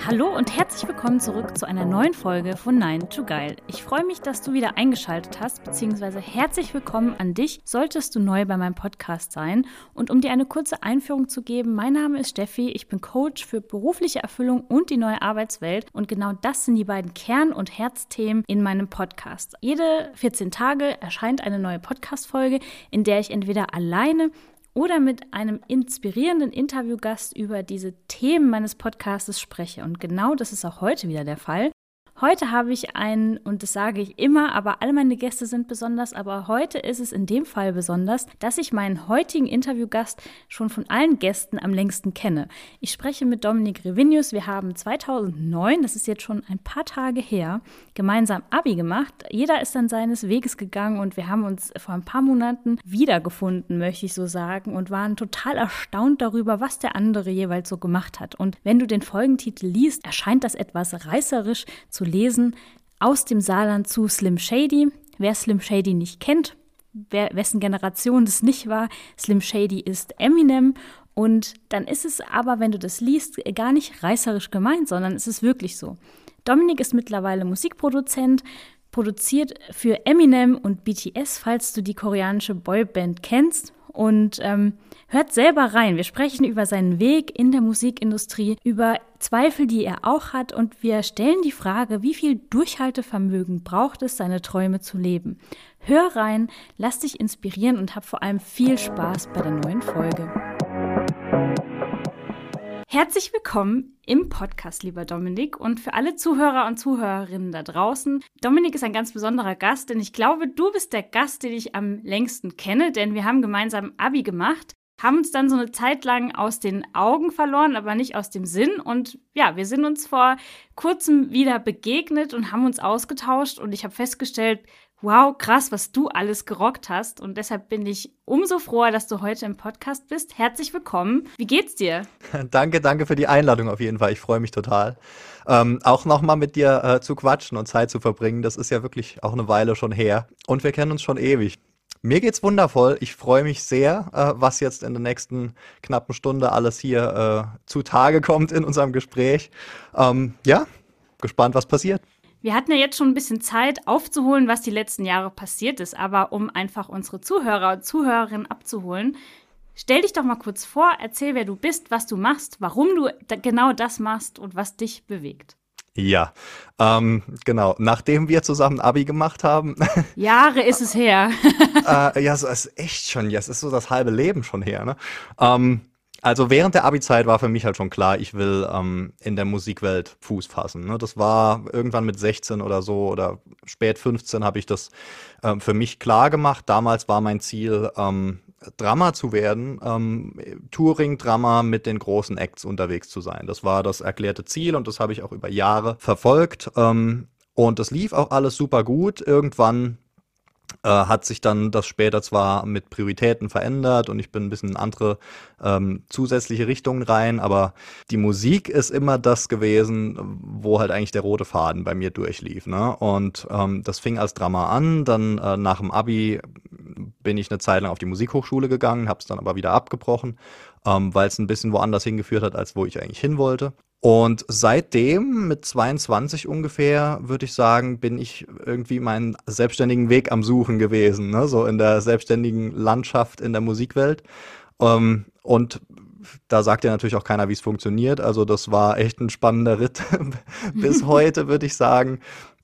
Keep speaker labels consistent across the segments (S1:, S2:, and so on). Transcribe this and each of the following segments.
S1: Hallo und herzlich willkommen zurück zu einer neuen Folge von Nein to Geil. Ich freue mich, dass du wieder eingeschaltet hast, beziehungsweise herzlich willkommen an dich, solltest du neu bei meinem Podcast sein. Und um dir eine kurze Einführung zu geben, mein Name ist Steffi, ich bin Coach für berufliche Erfüllung und die neue Arbeitswelt. Und genau das sind die beiden Kern- und Herzthemen in meinem Podcast. Jede 14 Tage erscheint eine neue Podcast-Folge, in der ich entweder alleine oder mit einem inspirierenden Interviewgast über diese Themen meines Podcastes spreche. Und genau das ist auch heute wieder der Fall. Heute habe ich einen, und das sage ich immer, aber alle meine Gäste sind besonders, aber heute ist es in dem Fall besonders, dass ich meinen heutigen Interviewgast schon von allen Gästen am längsten kenne. Ich spreche mit Dominik Revinius. Wir haben 2009, das ist jetzt schon ein paar Tage her, gemeinsam Abi gemacht. Jeder ist dann seines Weges gegangen und wir haben uns vor ein paar Monaten wiedergefunden, möchte ich so sagen, und waren total erstaunt darüber, was der andere jeweils so gemacht hat. Und wenn du den Folgentitel liest, erscheint das etwas reißerisch zu lesen aus dem Saarland zu Slim Shady. Wer Slim Shady nicht kennt, wer, wessen Generation das nicht war, Slim Shady ist Eminem. Und dann ist es aber, wenn du das liest, gar nicht reißerisch gemeint, sondern es ist wirklich so. Dominik ist mittlerweile Musikproduzent, produziert für Eminem und BTS, falls du die koreanische Boyband kennst und ähm, hört selber rein. Wir sprechen über seinen Weg in der Musikindustrie, über Zweifel, die er auch hat und wir stellen die Frage, wie viel Durchhaltevermögen braucht es, seine Träume zu leben. Hör rein, lass dich inspirieren und hab vor allem viel Spaß bei der neuen Folge. Herzlich willkommen im Podcast, lieber Dominik. Und für alle Zuhörer und Zuhörerinnen da draußen, Dominik ist ein ganz besonderer Gast, denn ich glaube, du bist der Gast, den ich am längsten kenne, denn wir haben gemeinsam Abi gemacht, haben uns dann so eine Zeit lang aus den Augen verloren, aber nicht aus dem Sinn. Und ja, wir sind uns vor kurzem wieder begegnet und haben uns ausgetauscht und ich habe festgestellt, wow, krass, was du alles gerockt hast. Und deshalb bin ich umso froher, dass du heute im Podcast bist. Herzlich willkommen. Wie geht's dir?
S2: danke, danke für die Einladung auf jeden Fall. Ich freue mich total. Ähm, auch nochmal mit dir äh, zu quatschen und Zeit zu verbringen. Das ist ja wirklich auch eine Weile schon her. Und wir kennen uns schon ewig. Mir geht's wundervoll. Ich freue mich sehr, äh, was jetzt in der nächsten knappen Stunde alles hier äh, zutage kommt in unserem Gespräch. Ähm, ja, gespannt, was passiert.
S1: Wir hatten ja jetzt schon ein bisschen Zeit aufzuholen, was die letzten Jahre passiert ist, aber um einfach unsere Zuhörer und Zuhörerinnen abzuholen, stell dich doch mal kurz vor, erzähl, wer du bist, was du machst, warum du da genau das machst und was dich bewegt.
S2: Ja, ähm, genau. Nachdem wir zusammen Abi gemacht haben.
S1: Jahre ist es her.
S2: äh, ja, so ist echt schon, ja, es ist so das halbe Leben schon her. Ne? Ähm, also während der Abi-Zeit war für mich halt schon klar, ich will ähm, in der Musikwelt Fuß fassen. Ne? Das war irgendwann mit 16 oder so oder spät 15 habe ich das ähm, für mich klar gemacht. Damals war mein Ziel, ähm, Drama zu werden, ähm, Touring-Drama mit den großen Acts unterwegs zu sein. Das war das erklärte Ziel und das habe ich auch über Jahre verfolgt. Ähm, und das lief auch alles super gut. Irgendwann äh, hat sich dann das später zwar mit Prioritäten verändert und ich bin ein bisschen in andere ähm, zusätzliche Richtungen rein, aber die Musik ist immer das gewesen, wo halt eigentlich der rote Faden bei mir durchlief. Ne? Und ähm, das fing als Drama an, dann äh, nach dem Abi bin ich eine Zeit lang auf die Musikhochschule gegangen, habe es dann aber wieder abgebrochen, ähm, weil es ein bisschen woanders hingeführt hat, als wo ich eigentlich hin wollte. Und seitdem, mit 22 ungefähr, würde ich sagen, bin ich irgendwie meinen selbstständigen Weg am Suchen gewesen, ne? so in der selbstständigen Landschaft in der Musikwelt. Ähm, und da sagt ja natürlich auch keiner, wie es funktioniert. Also das war echt ein spannender Ritt bis heute, würde ich sagen.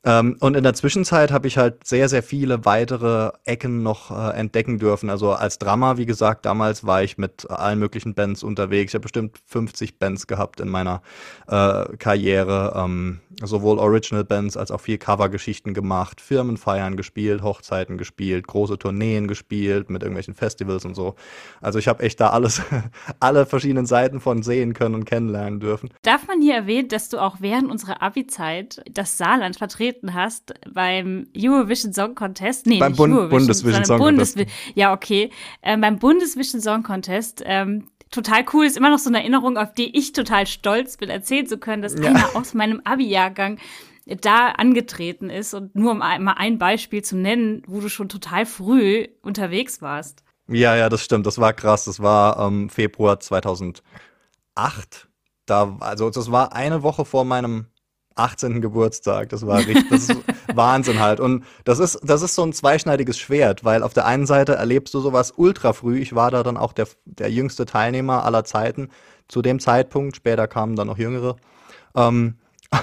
S2: Ähm, und in der Zwischenzeit habe ich halt sehr, sehr viele weitere Ecken noch äh, entdecken dürfen. Also als Drama, wie gesagt, damals war ich mit allen möglichen Bands unterwegs. Ich habe bestimmt 50 Bands gehabt in meiner äh, Karriere. Ähm, sowohl Original Bands als auch viel Covergeschichten gemacht, Firmenfeiern gespielt, Hochzeiten gespielt, große Tourneen gespielt mit irgendwelchen Festivals und so. Also ich habe echt da alles, alle verschiedenen Seiten von sehen können und kennenlernen dürfen.
S1: Darf man hier erwähnen, dass du auch während unserer Abi-Zeit das Saarland vertreten vertreten hast beim Eurovision Song Contest.
S2: Nee, beim Bund Bundesvision Song
S1: Bundes Contest. Ja, okay. Ähm, beim Bundesvision Song Contest. Ähm, total cool, ist immer noch so eine Erinnerung, auf die ich total stolz bin, erzählen zu können, dass ja. einer aus meinem Abi-Jahrgang da angetreten ist und nur um mal ein Beispiel zu nennen, wo du schon total früh unterwegs warst.
S2: Ja, ja, das stimmt. Das war krass. Das war ähm, Februar 2008. Da, also das war eine Woche vor meinem 18. Geburtstag. Das war richtig, das ist Wahnsinn halt. Und das ist, das ist so ein zweischneidiges Schwert, weil auf der einen Seite erlebst du sowas ultra früh. Ich war da dann auch der, der jüngste Teilnehmer aller Zeiten zu dem Zeitpunkt. Später kamen dann noch jüngere. Ähm,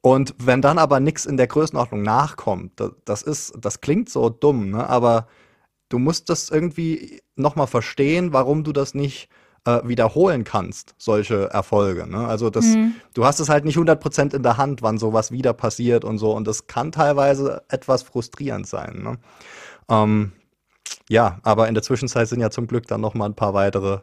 S2: und wenn dann aber nichts in der Größenordnung nachkommt, das, das ist, das klingt so dumm, ne? aber du musst das irgendwie nochmal verstehen, warum du das nicht äh, wiederholen kannst, solche Erfolge. Ne? Also das, mhm. du hast es halt nicht 100% in der Hand, wann sowas wieder passiert und so. Und das kann teilweise etwas frustrierend sein. Ne? Ähm, ja, aber in der Zwischenzeit sind ja zum Glück dann noch mal ein paar weitere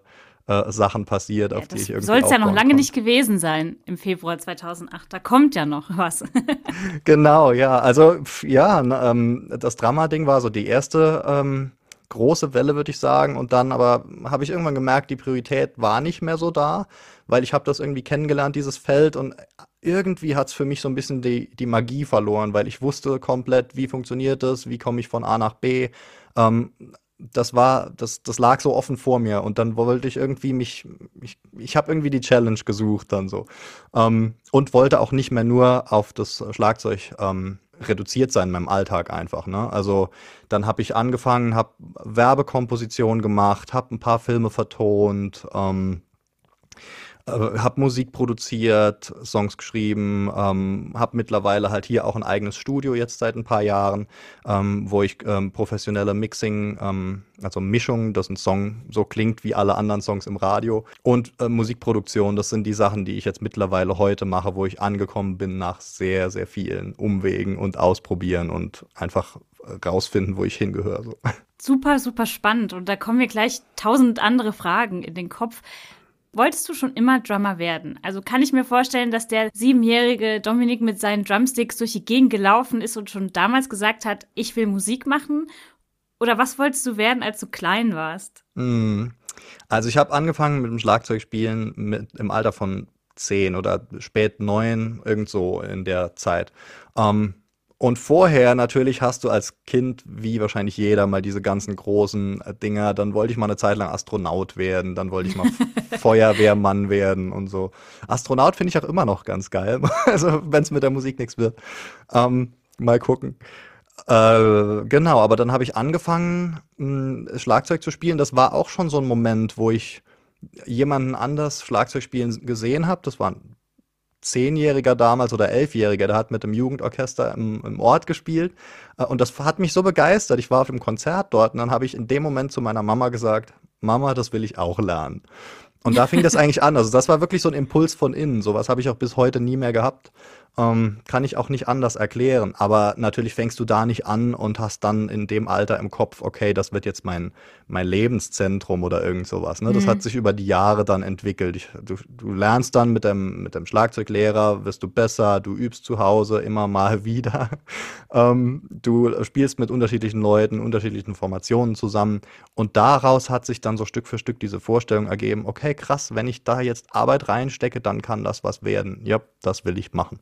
S2: äh, Sachen passiert, ja, auf die ich irgendwie
S1: Soll es ja noch lange konnte. nicht gewesen sein im Februar 2008. Da kommt ja noch was.
S2: genau, ja. Also ja, ähm, das Drama-Ding war so die erste ähm, große Welle, würde ich sagen. Und dann aber habe ich irgendwann gemerkt, die Priorität war nicht mehr so da, weil ich habe das irgendwie kennengelernt, dieses Feld. Und irgendwie hat es für mich so ein bisschen die, die Magie verloren, weil ich wusste komplett, wie funktioniert das, wie komme ich von A nach B. Ähm, das war, das, das lag so offen vor mir und dann wollte ich irgendwie mich, ich, ich habe irgendwie die Challenge gesucht dann so ähm, und wollte auch nicht mehr nur auf das Schlagzeug ähm, reduziert sein in meinem Alltag einfach. Ne? Also dann habe ich angefangen, habe Werbekompositionen gemacht, habe ein paar Filme vertont, ähm, äh, habe Musik produziert, Songs geschrieben, ähm, habe mittlerweile halt hier auch ein eigenes Studio jetzt seit ein paar Jahren, ähm, wo ich ähm, professionelle Mixing, ähm, also Mischung, dass ein Song so klingt wie alle anderen Songs im Radio und äh, Musikproduktion, das sind die Sachen, die ich jetzt mittlerweile heute mache, wo ich angekommen bin nach sehr, sehr vielen Umwegen und Ausprobieren und einfach äh, rausfinden, wo ich hingehöre. So.
S1: Super, super spannend. Und da kommen mir gleich tausend andere Fragen in den Kopf. Wolltest du schon immer Drummer werden? Also kann ich mir vorstellen, dass der siebenjährige Dominik mit seinen Drumsticks durch die Gegend gelaufen ist und schon damals gesagt hat, ich will Musik machen? Oder was wolltest du werden, als du klein warst?
S2: Mm. Also ich habe angefangen mit dem Schlagzeugspielen mit, im Alter von zehn oder spät neun, irgend so in der Zeit. Ähm, und vorher natürlich hast du als Kind, wie wahrscheinlich jeder, mal diese ganzen großen äh, Dinger. Dann wollte ich mal eine Zeit lang Astronaut werden, dann wollte ich mal Feuerwehrmann werden und so. Astronaut finde ich auch immer noch ganz geil, also wenn es mit der Musik nichts wird. Ähm, mal gucken. Äh, genau, aber dann habe ich angefangen, mh, Schlagzeug zu spielen. Das war auch schon so ein Moment, wo ich jemanden anders Schlagzeug spielen gesehen habe. Das war ein Zehnjähriger damals oder Elfjähriger, der hat mit dem Jugendorchester im, im Ort gespielt. Äh, und das hat mich so begeistert. Ich war auf dem Konzert dort und dann habe ich in dem Moment zu meiner Mama gesagt, Mama, das will ich auch lernen. Und da fing das eigentlich an. Also das war wirklich so ein Impuls von innen. Sowas habe ich auch bis heute nie mehr gehabt. Ähm, kann ich auch nicht anders erklären. Aber natürlich fängst du da nicht an und hast dann in dem Alter im Kopf, okay, das wird jetzt mein, mein Lebenszentrum oder irgend sowas. Ne? Das mhm. hat sich über die Jahre dann entwickelt. Ich, du, du lernst dann mit dem, mit dem Schlagzeuglehrer, wirst du besser, du übst zu Hause immer mal wieder. ähm, du spielst mit unterschiedlichen Leuten, unterschiedlichen Formationen zusammen. Und daraus hat sich dann so Stück für Stück diese Vorstellung ergeben, okay, krass, wenn ich da jetzt Arbeit reinstecke, dann kann das was werden. Ja, das will ich machen.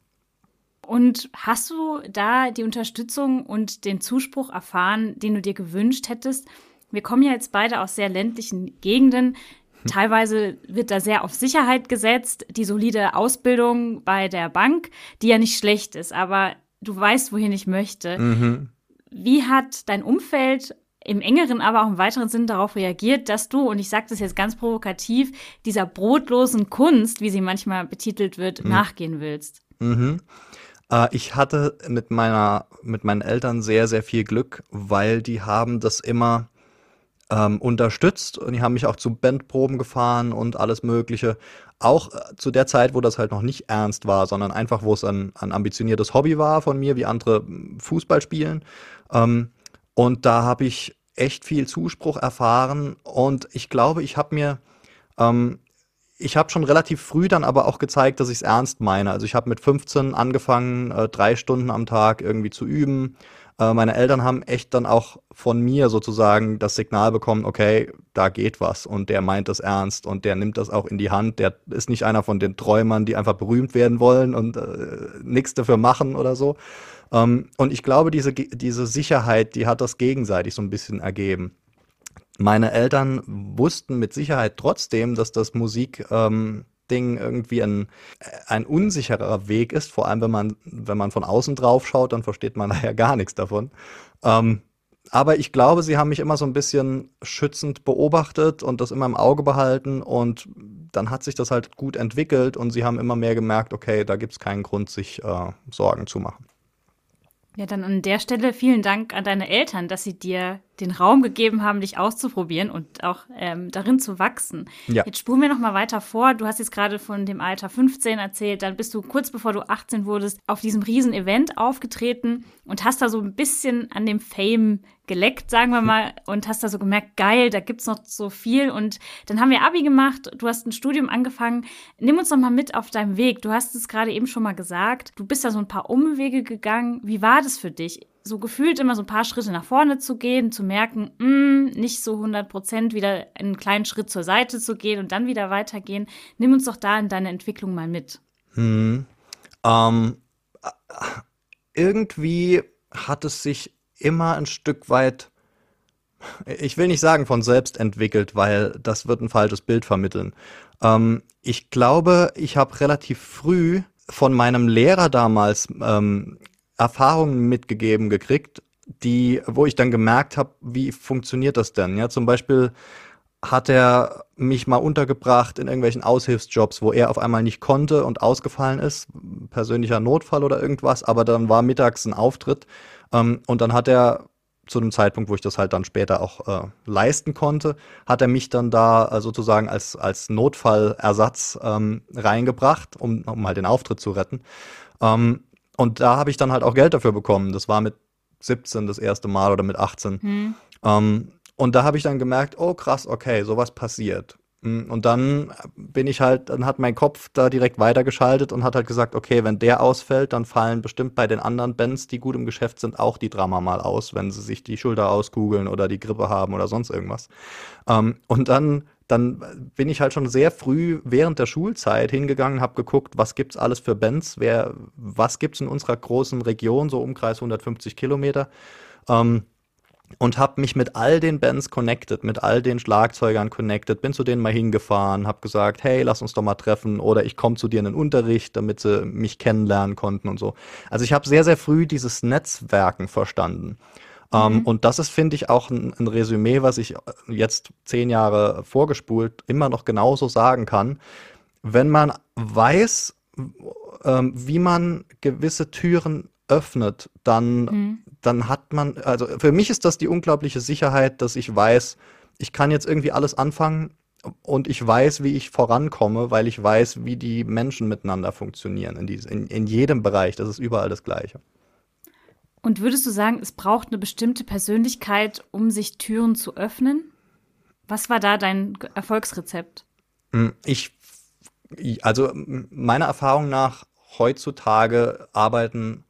S1: Und hast du da die Unterstützung und den Zuspruch erfahren, den du dir gewünscht hättest? Wir kommen ja jetzt beide aus sehr ländlichen Gegenden. Hm. Teilweise wird da sehr auf Sicherheit gesetzt, die solide Ausbildung bei der Bank, die ja nicht schlecht ist, aber du weißt, wohin ich möchte. Mhm. Wie hat dein Umfeld im engeren, aber auch im weiteren Sinn darauf reagiert, dass du, und ich sage das jetzt ganz provokativ, dieser brotlosen Kunst, wie sie manchmal betitelt wird, mhm. nachgehen willst?
S2: Mhm. Äh, ich hatte mit meiner, mit meinen Eltern sehr, sehr viel Glück, weil die haben das immer ähm, unterstützt und die haben mich auch zu Bandproben gefahren und alles Mögliche. Auch äh, zu der Zeit, wo das halt noch nicht ernst war, sondern einfach, wo es ein, ein ambitioniertes Hobby war von mir, wie andere hm, Fußball spielen. Ähm, und da habe ich echt viel Zuspruch erfahren und ich glaube, ich habe mir ähm, ich habe schon relativ früh dann aber auch gezeigt, dass ich es ernst meine. Also ich habe mit 15 angefangen, äh, drei Stunden am Tag irgendwie zu üben, Äh, meine Eltern haben echt dann auch von mir sozusagen das Signal bekommen, okay, da geht was und der meint das ernst und der nimmt das auch in die Hand. Der ist nicht einer von den Träumern, die einfach berühmt werden wollen und äh, nichts dafür machen oder so. Ähm, und ich glaube, diese, diese Sicherheit, die hat das gegenseitig so ein bisschen ergeben. Meine Eltern wussten mit Sicherheit trotzdem, dass das Musik ähm, Ding irgendwie ein, ein unsicherer Weg ist, vor allem wenn man, wenn man von außen drauf schaut, dann versteht man ja gar nichts davon. Ähm, aber ich glaube, sie haben mich immer so ein bisschen schützend beobachtet und das immer im Auge behalten und dann hat sich das halt gut entwickelt und sie haben immer mehr gemerkt, okay, da gibt es keinen Grund, sich äh, Sorgen zu machen.
S1: Ja, dann an der Stelle vielen Dank an deine Eltern, dass sie dir den Raum gegeben haben, dich auszuprobieren und auch ähm, darin zu wachsen. Ja. Jetzt spulen wir noch mal weiter vor. Du hast jetzt gerade von dem Alter 15 erzählt. Dann bist du kurz bevor du 18 wurdest auf diesem riesen Event aufgetreten und hast da so ein bisschen an dem Fame geleckt, sagen wir mal, und hast da so gemerkt, geil, da gibt's noch so viel. Und dann haben wir Abi gemacht, du hast ein Studium angefangen. Nimm uns noch mal mit auf deinem Weg. Du hast es gerade eben schon mal gesagt. Du bist da so ein paar Umwege gegangen. Wie war das für dich? So gefühlt immer so ein paar Schritte nach vorne zu gehen, zu merken, mh, mm, nicht so 100 Prozent wieder einen kleinen Schritt zur Seite zu gehen und dann wieder weitergehen. Nimm uns doch da in deine Entwicklung mal mit.
S2: Hm. Ähm, irgendwie hat es sich immer ein Stück weit, ich will nicht sagen von selbst entwickelt, weil das wird ein falsches Bild vermitteln. Ähm, ich glaube, ich habe relativ früh von meinem Lehrer damals ähm, Erfahrungen mitgegeben gekriegt, die, wo ich dann gemerkt habe, wie funktioniert das denn? Ja, zum Beispiel hat er mich mal untergebracht in irgendwelchen Aushilfsjobs, wo er auf einmal nicht konnte und ausgefallen ist, persönlicher Notfall oder irgendwas, aber dann war mittags ein Auftritt ähm, und dann hat er zu einem Zeitpunkt, wo ich das halt dann später auch äh, leisten konnte, hat er mich dann da äh, sozusagen als, als Notfallersatz ähm, reingebracht, um, um halt den Auftritt zu retten. Ähm, und da habe ich dann halt auch Geld dafür bekommen. Das war mit 17 das erste Mal oder mit 18. Hm. Ähm, und da habe ich dann gemerkt, oh krass, okay, sowas passiert. Mm, und dann bin ich halt, dann hat mein Kopf da direkt weitergeschaltet und hat halt gesagt, okay, wenn der ausfällt, dann fallen bestimmt bei den anderen Bands, die gut im Geschäft sind, auch die Drama mal aus, wenn sie sich die Schulter auskugeln oder die Grippe haben oder sonst irgendwas. Ähm, und dann dann bin ich halt schon sehr früh während der Schulzeit hingegangen, habe geguckt, was gibt's alles für Bands, wer, was gibt's in unserer großen Region, so Umkreis 150 Kilometer. Ähm, und habe mich mit all den Bands connected, mit all den Schlagzeugern connected, bin zu denen mal hingefahren, habe gesagt, hey, lass uns doch mal treffen oder ich komme zu dir in den Unterricht, damit sie mich kennenlernen konnten und so. Also ich habe sehr, sehr früh dieses Netzwerken verstanden. Ähm, mhm. Um, und das ist, finde ich, auch ein, ein Resümee, was ich jetzt zehn Jahre vorgespult immer noch genauso sagen kann. Wenn man weiß, ähm, wie man gewisse Türen öffnet, dann, mhm. Dann hat man, also für mich ist das die unglaubliche Sicherheit, dass ich weiß, ich kann jetzt irgendwie alles anfangen und ich weiß, wie ich vorankomme, weil ich weiß, wie die Menschen miteinander funktionieren in, dies, in, in jedem Bereich. Das ist überall das Gleiche.
S1: Und würdest du sagen, es braucht eine bestimmte Persönlichkeit, um sich Türen zu öffnen? Was war da dein Erfolgsrezept?
S2: Hm, ich, also meiner Erfahrung nach heutzutage arbeiten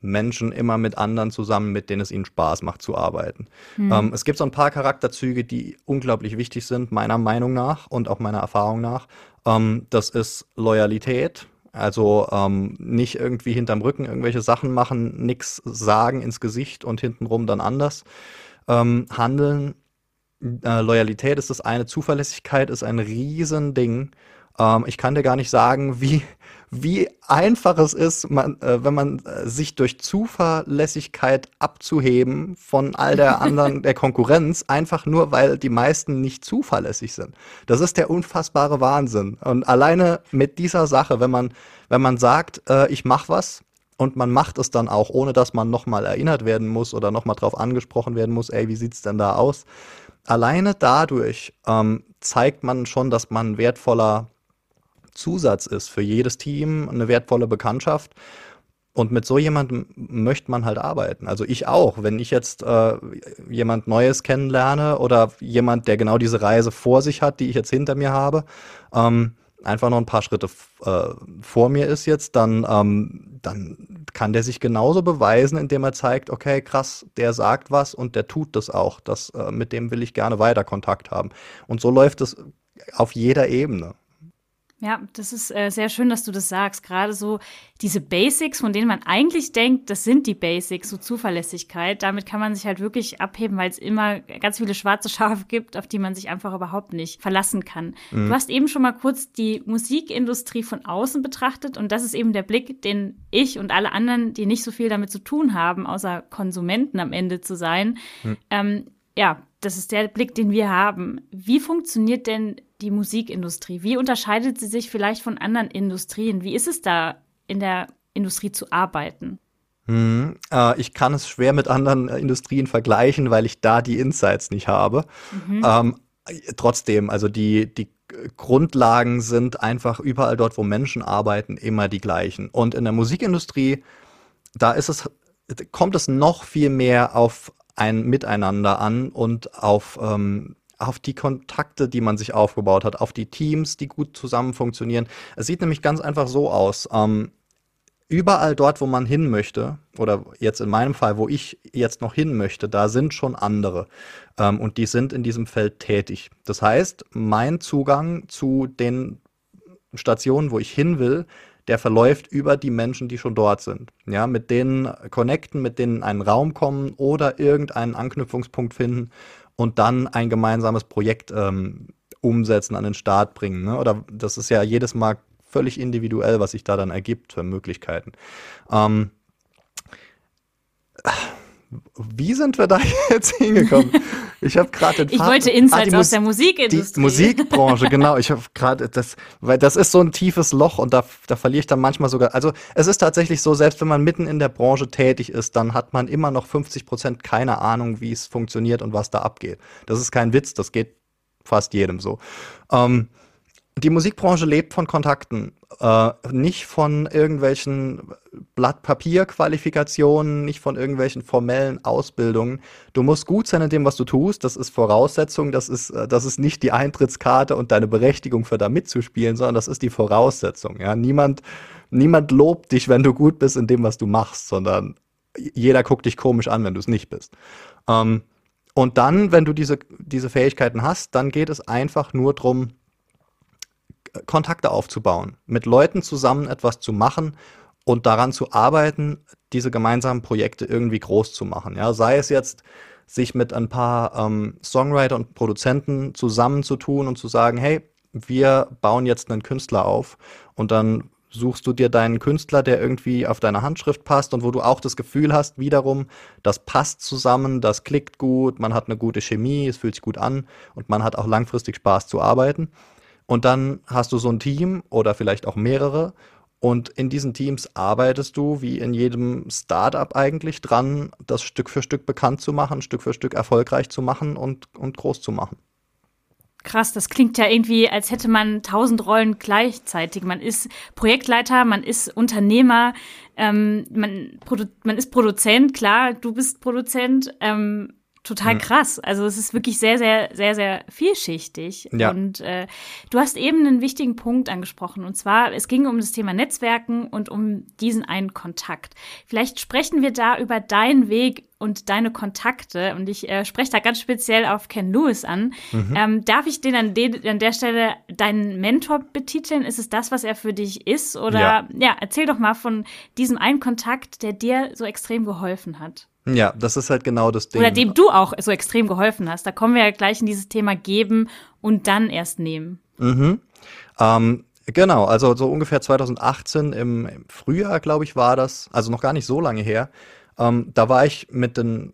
S2: Menschen immer mit anderen zusammen, mit denen es ihnen Spaß macht zu arbeiten. Hm. Ähm, es gibt so ein paar Charakterzüge, die unglaublich wichtig sind, meiner Meinung nach und auch meiner Erfahrung nach. Ähm, das ist Loyalität, also ähm, nicht irgendwie hinterm Rücken irgendwelche Sachen machen, nichts sagen ins Gesicht und hintenrum dann anders ähm, handeln. Äh, Loyalität ist das eine, Zuverlässigkeit ist ein Riesending. Ähm, ich kann dir gar nicht sagen, wie, wie einfach es ist, man, äh, wenn man äh, sich durch Zuverlässigkeit abzuheben von all der anderen, der Konkurrenz, einfach nur, weil die meisten nicht zuverlässig sind. Das ist der unfassbare Wahnsinn. Und alleine mit dieser Sache, wenn man, wenn man sagt, äh, ich mach was, und man macht es dann auch, ohne dass man nochmal erinnert werden muss oder nochmal drauf angesprochen werden muss, ey, wie sieht's denn da aus? Alleine dadurch ähm, zeigt man schon, dass man wertvoller Zusatz ist für jedes Team, eine wertvolle Bekanntschaft. Und mit so jemandem möchte man halt arbeiten. Also ich auch. Wenn ich jetzt äh, jemand Neues kennenlerne oder jemand, der genau diese Reise vor sich hat, die ich jetzt hinter mir habe, ähm, einfach noch ein paar Schritte äh, vor mir ist jetzt, dann, ähm, dann kann der sich genauso beweisen, indem er zeigt, okay, krass, der sagt was und der tut das auch. Das, äh, mit dem will ich gerne weiter Kontakt haben. Und so läuft es auf jeder Ebene.
S1: Ja, das ist äh, sehr schön, dass du das sagst. Gerade so diese Basics, von denen man eigentlich denkt, das sind die Basics, so Zuverlässigkeit. Damit kann man sich halt wirklich abheben, weil es immer ganz viele schwarze Schafe gibt, auf die man sich einfach überhaupt nicht verlassen kann. Mhm. Du hast eben schon mal kurz die Musikindustrie von außen betrachtet und das ist eben der Blick, den ich und alle anderen, die nicht so viel damit zu tun haben, außer Konsumenten am Ende zu sein, mhm. ähm, ja, das ist der Blick, den wir haben. Wie funktioniert denn die Musikindustrie? Wie unterscheidet sie sich vielleicht von anderen Industrien? Wie ist es da in der Industrie zu arbeiten?
S2: Hm, äh, ich kann es schwer mit anderen äh, Industrien vergleichen, weil ich da die Insights nicht habe. Mhm. Ähm, trotzdem, also die, die Grundlagen sind einfach überall dort, wo Menschen arbeiten, immer die gleichen. Und in der Musikindustrie, da ist es, kommt es noch viel mehr auf ein Miteinander an und auf, ähm, auf die Kontakte, die man sich aufgebaut hat, auf die Teams, die gut zusammen funktionieren. Es sieht nämlich ganz einfach so aus. Ähm, überall dort, wo man hin möchte, oder jetzt in meinem Fall, wo ich jetzt noch hin möchte, da sind schon andere. Ähm, und die sind in diesem Feld tätig. Das heißt, mein Zugang zu den Stationen, wo ich hin will, der verläuft über die Menschen, die schon dort sind. Ja, mit denen connecten, mit denen in einen Raum kommen oder irgendeinen Anknüpfungspunkt finden und dann ein gemeinsames Projekt ähm, umsetzen, an den Start bringen. Ne? Oder das ist ja jedes Mal völlig individuell, was sich da dann ergibt für Möglichkeiten. Ähm, wie sind wir da jetzt hingekommen? Ich habe gerade
S1: Ich wollte Insights ah, aus der Musikindustrie.
S2: Die Musikbranche, genau. Ich habe gerade das, weil das ist so ein tiefes Loch und da, da verliere ich dann manchmal sogar. Also es ist tatsächlich so, selbst wenn man mitten in der Branche tätig ist, dann hat man immer noch 50 Prozent keine Ahnung, wie es funktioniert und was da abgeht. Das ist kein Witz, das geht fast jedem so. Ähm, die Musikbranche lebt von Kontakten, äh, nicht von irgendwelchen Blatt Papier Qualifikationen, nicht von irgendwelchen formellen Ausbildungen. Du musst gut sein in dem, was du tust. Das ist Voraussetzung. Das ist, äh, das ist nicht die Eintrittskarte und deine Berechtigung für da mitzuspielen, sondern das ist die Voraussetzung. Ja, niemand, niemand lobt dich, wenn du gut bist in dem, was du machst, sondern jeder guckt dich komisch an, wenn du es nicht bist. Ähm, und dann, wenn du diese, diese Fähigkeiten hast, dann geht es einfach nur darum, Kontakte aufzubauen, mit Leuten zusammen etwas zu machen und daran zu arbeiten, diese gemeinsamen Projekte irgendwie groß zu machen. Ja, sei es jetzt, sich mit ein paar ähm, Songwriter und Produzenten zusammenzutun und zu sagen, hey, wir bauen jetzt einen Künstler auf und dann suchst du dir deinen Künstler, der irgendwie auf deine Handschrift passt und wo du auch das Gefühl hast, wiederum, das passt zusammen, das klickt gut, man hat eine gute Chemie, es fühlt sich gut an und man hat auch langfristig Spaß zu arbeiten. Und dann hast du so ein Team oder vielleicht auch mehrere. Und in diesen Teams arbeitest du, wie in jedem Startup eigentlich, dran, das Stück für Stück bekannt zu machen, Stück für Stück erfolgreich zu machen und, und groß zu machen.
S1: Krass, das klingt ja irgendwie, als hätte man tausend Rollen gleichzeitig. Man ist Projektleiter, man ist Unternehmer, ähm, man, man ist Produzent, klar, du bist Produzent, ähm, total mhm. krass. Also es ist wirklich sehr, sehr, sehr, sehr vielschichtig. Ja. Und äh, du hast eben einen wichtigen Punkt angesprochen. Und zwar, es ging um das Thema Netzwerken und um diesen einen Kontakt. Vielleicht sprechen wir da über deinen Weg und deine Kontakte. Und ich äh, spreche da ganz speziell auf Ken Lewis an. Mhm. Ähm, darf ich den an, de an der Stelle deinen Mentor betiteln? Ist es das, was er für dich ist? Oder ja, ja erzähl doch mal von diesem einen Kontakt, der dir so extrem geholfen hat.
S2: Ja, das ist halt genau das Ding.
S1: Oder dem du auch so extrem geholfen hast. Da kommen wir ja gleich in dieses Thema geben und dann erst nehmen.
S2: Mhm. Ähm, genau, also so ungefähr 2018 im, im Frühjahr, glaube ich, war das, also noch gar nicht so lange her. Ähm, da war ich mit den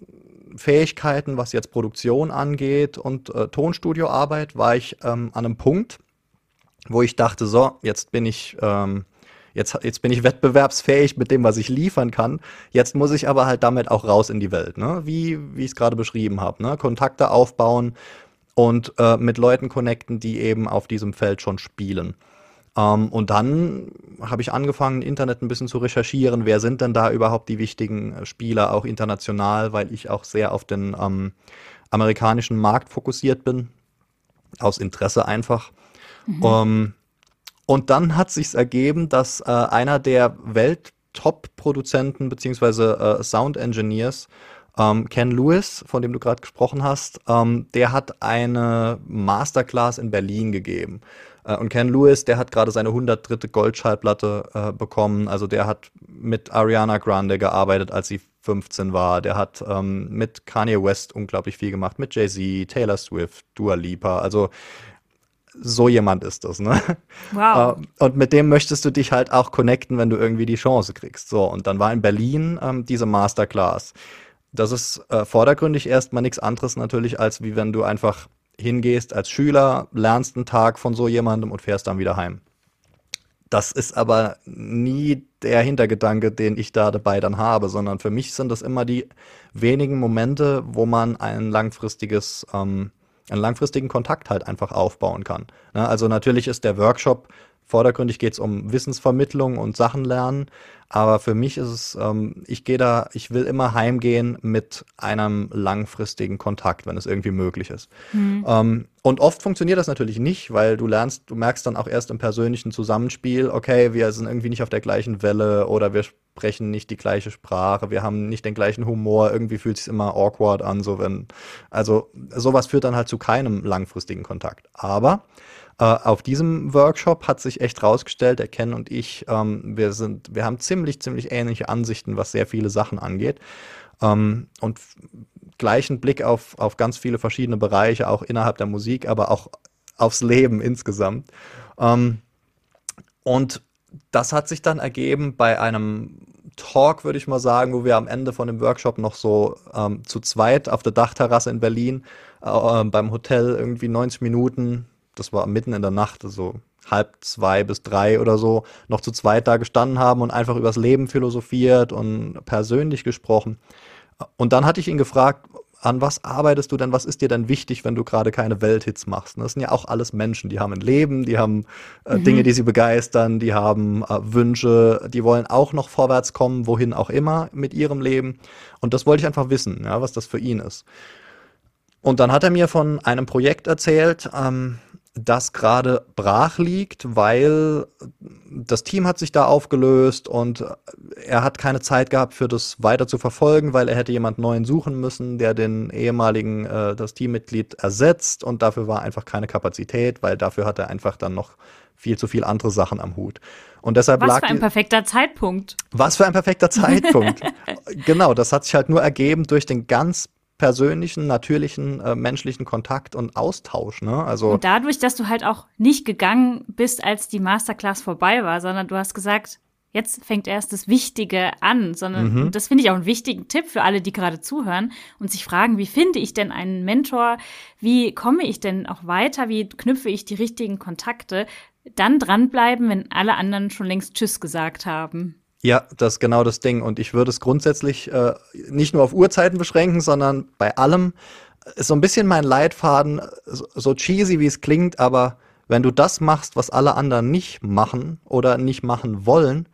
S2: Fähigkeiten, was jetzt Produktion angeht und äh, Tonstudioarbeit, war ich ähm, an einem Punkt, wo ich dachte, so, jetzt bin ich ähm, Jetzt, jetzt bin ich wettbewerbsfähig mit dem, was ich liefern kann. Jetzt muss ich aber halt damit auch raus in die Welt, ne? Wie, wie ich es gerade beschrieben habe, ne? Kontakte aufbauen und äh, mit Leuten connecten, die eben auf diesem Feld schon spielen. Ähm, und dann habe ich angefangen, Internet ein bisschen zu recherchieren. Wer sind denn da überhaupt die wichtigen äh, Spieler, auch international, weil ich auch sehr auf den ähm, amerikanischen Markt fokussiert bin. Aus Interesse einfach. Mhm. Um, und dann hat sich's ergeben, dass äh, einer der Welt-Top-Produzenten beziehungsweise äh, Sound Engineers ähm, Ken Lewis, von dem du gerade gesprochen hast, ähm, der hat eine Masterclass in Berlin gegeben. Äh, und Ken Lewis, der hat gerade seine 103. Goldschallplatte äh, bekommen. Also der hat mit Ariana Grande gearbeitet, als sie 15 war. Der hat ähm, mit Kanye West unglaublich viel gemacht, mit Jay-Z, Taylor Swift, Dua Lipa. Also so jemand ist das, ne?
S1: Wow.
S2: Äh, und mit dem möchtest du dich halt auch connecten, wenn du irgendwie die Chance kriegst. So, und dann war in Berlin ähm, diese Masterclass. Das ist äh, vordergründig erstmal nichts anderes natürlich, als wie wenn du einfach hingehst als Schüler, lernst einen Tag von so jemandem und fährst dann wieder heim. Das ist aber nie der Hintergedanke, den ich da dabei dann habe, sondern für mich sind das immer die wenigen Momente, wo man ein langfristiges, ähm, einen langfristigen Kontakt halt einfach aufbauen kann. Ne? Also natürlich ist der Workshop Vordergründig geht es um Wissensvermittlung und Sachen lernen. Aber für mich ist es, ähm, ich gehe da, ich will immer heimgehen mit einem langfristigen Kontakt, wenn es irgendwie möglich ist. Mhm. Ähm, und oft funktioniert das natürlich nicht, weil du lernst, du merkst dann auch erst im persönlichen Zusammenspiel, okay, wir sind irgendwie nicht auf der gleichen Welle oder wir sprechen nicht die gleiche Sprache, wir haben nicht den gleichen Humor, irgendwie fühlt es sich immer awkward an, so wenn, also sowas führt dann halt zu keinem langfristigen Kontakt. Aber äh, auf diesem Workshop hat sich echt rausgestellt, der Ken und ich, ähm, wir sind, wir haben ziemlich, ziemlich ähnliche Ansichten, was sehr viele Sachen angeht. Ähm, und gleichen Blick auf, auf ganz viele verschiedene Bereiche, auch innerhalb der Musik, aber auch aufs Leben insgesamt. Ähm, und das hat sich dann ergeben bei einem Talk, würde ich mal sagen, wo wir am Ende von dem Workshop noch so ähm, zu zweit auf der Dachterrasse in Berlin äh, beim Hotel irgendwie 90 Minuten das war mitten in der Nacht, so halb zwei bis drei oder so, noch zu zweit da gestanden haben und einfach übers Leben philosophiert und persönlich gesprochen. Und dann hatte ich ihn gefragt, an was arbeitest du denn? Was ist dir denn wichtig, wenn du gerade keine Welthits machst? Das sind ja auch alles Menschen, die haben ein Leben, die haben äh, mhm. Dinge, die sie begeistern, die haben äh, Wünsche, die wollen auch noch vorwärts kommen, wohin auch immer mit ihrem Leben. Und das wollte ich einfach wissen, ja, was das für ihn ist. Und dann hat er mir von einem Projekt erzählt, ähm, das gerade brach liegt, weil das Team hat sich da aufgelöst und er hat keine Zeit gehabt für das weiter zu verfolgen, weil er hätte jemand neuen suchen müssen, der den ehemaligen äh, das Teammitglied ersetzt und dafür war einfach keine Kapazität, weil dafür hat er einfach dann noch viel zu viel andere Sachen am Hut. Und deshalb
S1: was
S2: lag
S1: für ein perfekter Zeitpunkt.
S2: Was für ein perfekter Zeitpunkt. genau, das hat sich halt nur ergeben durch den ganz persönlichen, natürlichen, äh, menschlichen Kontakt und Austausch. Ne? Also
S1: und dadurch, dass du halt auch nicht gegangen bist, als die Masterclass vorbei war, sondern du hast gesagt, jetzt fängt erst das Wichtige an, sondern mhm. das finde ich auch einen wichtigen Tipp für alle, die gerade zuhören und sich fragen, wie finde ich denn einen Mentor? Wie komme ich denn auch weiter? Wie knüpfe ich die richtigen Kontakte? Dann dranbleiben, wenn alle anderen schon längst Tschüss gesagt haben.
S2: Ja, das ist genau das Ding. Und ich würde es grundsätzlich äh, nicht nur auf Uhrzeiten beschränken, sondern bei allem ist so ein bisschen mein Leitfaden, so, so cheesy wie es klingt, aber wenn du das machst, was alle anderen nicht machen oder nicht machen wollen,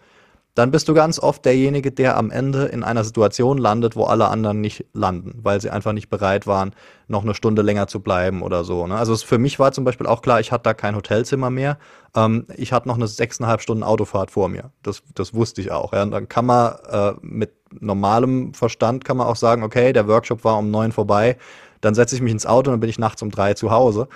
S2: dann bist du ganz oft derjenige, der am Ende in einer Situation landet, wo alle anderen nicht landen, weil sie einfach nicht bereit waren, noch eine Stunde länger zu bleiben oder so. Ne? Also für mich war zum Beispiel auch klar, ich hatte da kein Hotelzimmer mehr. Ähm, ich hatte noch eine sechseinhalb Stunden Autofahrt vor mir. Das, das wusste ich auch. Ja? Und dann kann man äh, mit normalem Verstand kann man auch sagen, okay, der Workshop war um neun vorbei, dann setze ich mich ins Auto und dann bin ich nachts um drei zu Hause.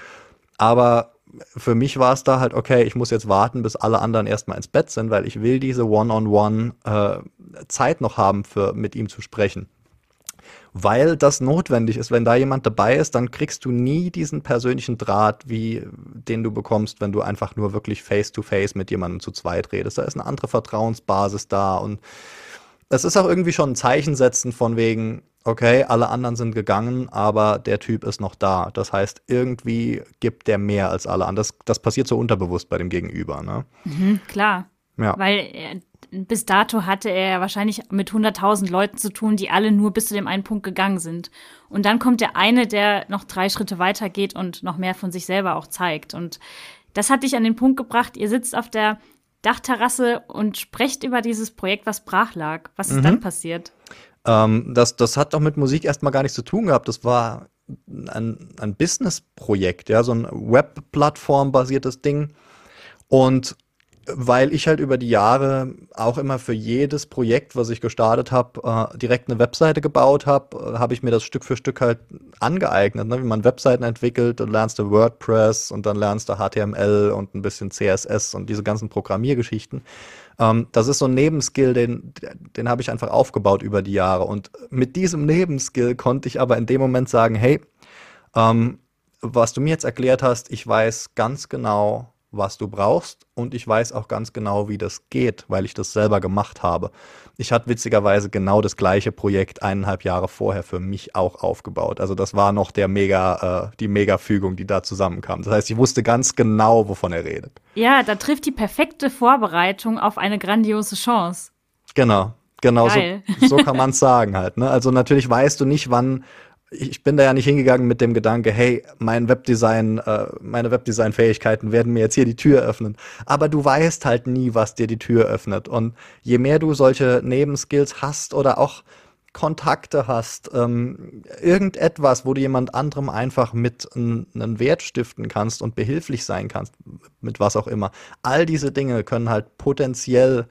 S2: Aber für mich war es da halt, okay, ich muss jetzt warten, bis alle anderen erstmal ins Bett sind, weil ich will diese One-on-One-Zeit äh, noch haben, für mit ihm zu sprechen. Weil das notwendig ist. Wenn da jemand dabei ist, dann kriegst du nie diesen persönlichen Draht, wie den du bekommst, wenn du einfach nur wirklich face-to-face -face mit jemandem zu zweit redest. Da ist eine andere Vertrauensbasis da und es ist auch irgendwie schon ein Zeichen setzen von wegen, okay, alle anderen sind gegangen, aber der Typ ist noch da. Das heißt, irgendwie gibt der mehr als alle anderen. Das, das passiert so unterbewusst bei dem Gegenüber, ne?
S1: Mhm, klar. Ja. Weil er, bis dato hatte er wahrscheinlich mit 100.000 Leuten zu tun, die alle nur bis zu dem einen Punkt gegangen sind. Und dann kommt der eine, der noch drei Schritte weiter geht und noch mehr von sich selber auch zeigt. Und das hat dich an den Punkt gebracht, ihr sitzt auf der Dachterrasse und sprecht über dieses Projekt, was brach lag. Was ist mhm. dann passiert?
S2: Ähm, das, das hat doch mit Musik erstmal gar nichts zu tun gehabt. Das war ein, ein Business-Projekt, ja, so ein Web-Plattform-basiertes Ding. Und weil ich halt über die Jahre auch immer für jedes Projekt, was ich gestartet habe, äh, direkt eine Webseite gebaut habe, äh, habe ich mir das Stück für Stück halt angeeignet, ne? wie man Webseiten entwickelt. Dann lernst du WordPress und dann lernst du HTML und ein bisschen CSS und diese ganzen Programmiergeschichten. Ähm, das ist so ein Nebenskill, den, den habe ich einfach aufgebaut über die Jahre. Und mit diesem Nebenskill konnte ich aber in dem Moment sagen, hey, ähm, was du mir jetzt erklärt hast, ich weiß ganz genau, was du brauchst und ich weiß auch ganz genau, wie das geht, weil ich das selber gemacht habe. Ich hatte witzigerweise genau das gleiche Projekt eineinhalb Jahre vorher für mich auch aufgebaut. Also das war noch der Mega, äh, die Mega-Fügung, die da zusammenkam. Das heißt, ich wusste ganz genau, wovon er redet.
S1: Ja, da trifft die perfekte Vorbereitung auf eine grandiose Chance.
S2: Genau, genau so, so, kann man es sagen halt. Ne? Also natürlich weißt du nicht, wann ich bin da ja nicht hingegangen mit dem Gedanke, hey, mein Webdesign, äh, meine Webdesign-Fähigkeiten werden mir jetzt hier die Tür öffnen. Aber du weißt halt nie, was dir die Tür öffnet. Und je mehr du solche Nebenskills hast oder auch Kontakte hast, ähm, irgendetwas, wo du jemand anderem einfach mit einen Wert stiften kannst und behilflich sein kannst, mit was auch immer. All diese Dinge können halt potenziell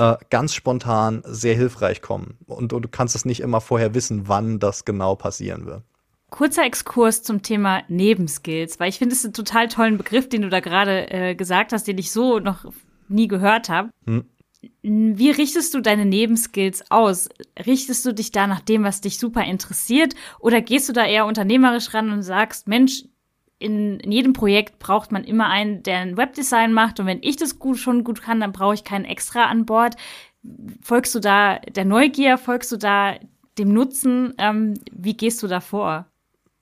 S2: äh, ganz spontan sehr hilfreich kommen. Und, und du kannst es nicht immer vorher wissen, wann das genau passieren wird.
S1: Kurzer Exkurs zum Thema Nebenskills, weil ich finde es einen total tollen Begriff, den du da gerade äh, gesagt hast, den ich so noch nie gehört habe. Hm. Wie richtest du deine Nebenskills aus? Richtest du dich da nach dem, was dich super interessiert? Oder gehst du da eher unternehmerisch ran und sagst, Mensch, in, in jedem Projekt braucht man immer einen, der ein Webdesign macht. Und wenn ich das gut, schon gut kann, dann brauche ich keinen extra an Bord. Folgst du da der Neugier? Folgst du da dem Nutzen? Ähm, wie gehst du da vor?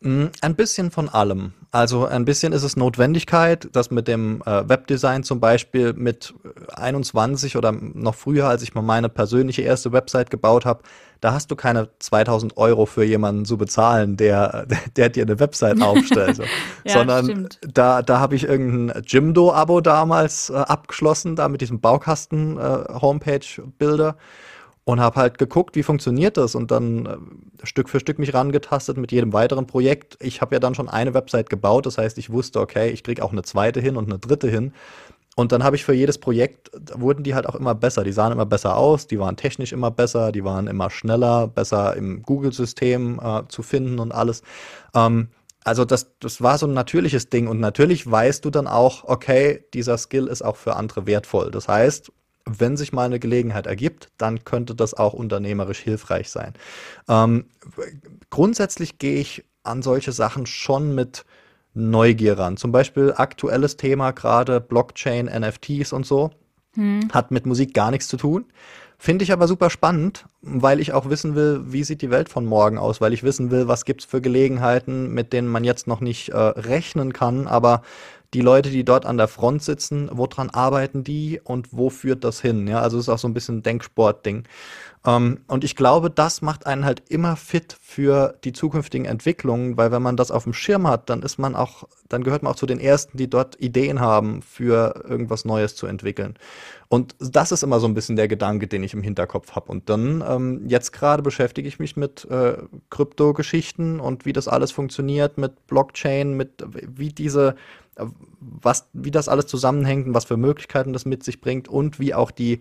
S2: Mm, ein bisschen von allem. Also ein bisschen ist es Notwendigkeit, dass mit dem äh, Webdesign zum Beispiel mit 21 oder noch früher, als ich mal meine persönliche erste Website gebaut habe, da hast du keine 2000 Euro für jemanden zu bezahlen, der, der dir eine Website aufstellt. Ja, Sondern stimmt. da, da habe ich irgendein Jimdo-Abo damals äh, abgeschlossen, da mit diesem Baukasten-Homepage-Bilder. Äh, und habe halt geguckt, wie funktioniert das und dann äh, Stück für Stück mich rangetastet mit jedem weiteren Projekt. Ich habe ja dann schon eine Website gebaut, das heißt, ich wusste, okay, ich kriege auch eine zweite hin und eine dritte hin. Und dann habe ich für jedes Projekt, wurden die halt auch immer besser. Die sahen immer besser aus, die waren technisch immer besser, die waren immer schneller, besser im Google-System äh, zu finden und alles. Ähm, also das, das war so ein natürliches Ding. Und natürlich weißt du dann auch, okay, dieser Skill ist auch für andere wertvoll. Das heißt, wenn sich mal eine Gelegenheit ergibt, dann könnte das auch unternehmerisch hilfreich sein. Ähm, grundsätzlich gehe ich an solche Sachen schon mit Neugier ran. Zum Beispiel aktuelles Thema gerade Blockchain, NFTs und so. Hm. Hat mit Musik gar nichts zu tun. Finde ich aber super spannend, weil ich auch wissen will, wie sieht die Welt von morgen aus, weil ich wissen will, was gibt es für Gelegenheiten, mit denen man jetzt noch nicht äh, rechnen kann, aber die Leute, die dort an der Front sitzen, woran arbeiten die und wo führt das hin? Ja, also es ist auch so ein bisschen ein Denksport-Ding. Ähm, und ich glaube, das macht einen halt immer fit für die zukünftigen Entwicklungen, weil wenn man das auf dem Schirm hat, dann ist man auch, dann gehört man auch zu den Ersten, die dort Ideen haben, für irgendwas Neues zu entwickeln. Und das ist immer so ein bisschen der Gedanke, den ich im Hinterkopf habe. Und dann, ähm, jetzt gerade beschäftige ich mich mit äh, Krypto-Geschichten und wie das alles funktioniert, mit Blockchain, mit wie diese was, wie das alles zusammenhängt und was für Möglichkeiten das mit sich bringt und wie auch die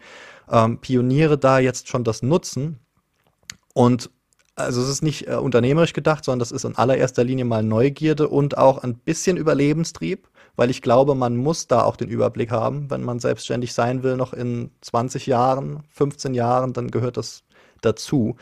S2: ähm, Pioniere da jetzt schon das nutzen. Und also es ist nicht äh, unternehmerisch gedacht, sondern das ist in allererster Linie mal Neugierde und auch ein bisschen Überlebenstrieb, weil ich glaube, man muss da auch den Überblick haben, wenn man selbstständig sein will, noch in 20 Jahren, 15 Jahren, dann gehört das dazu.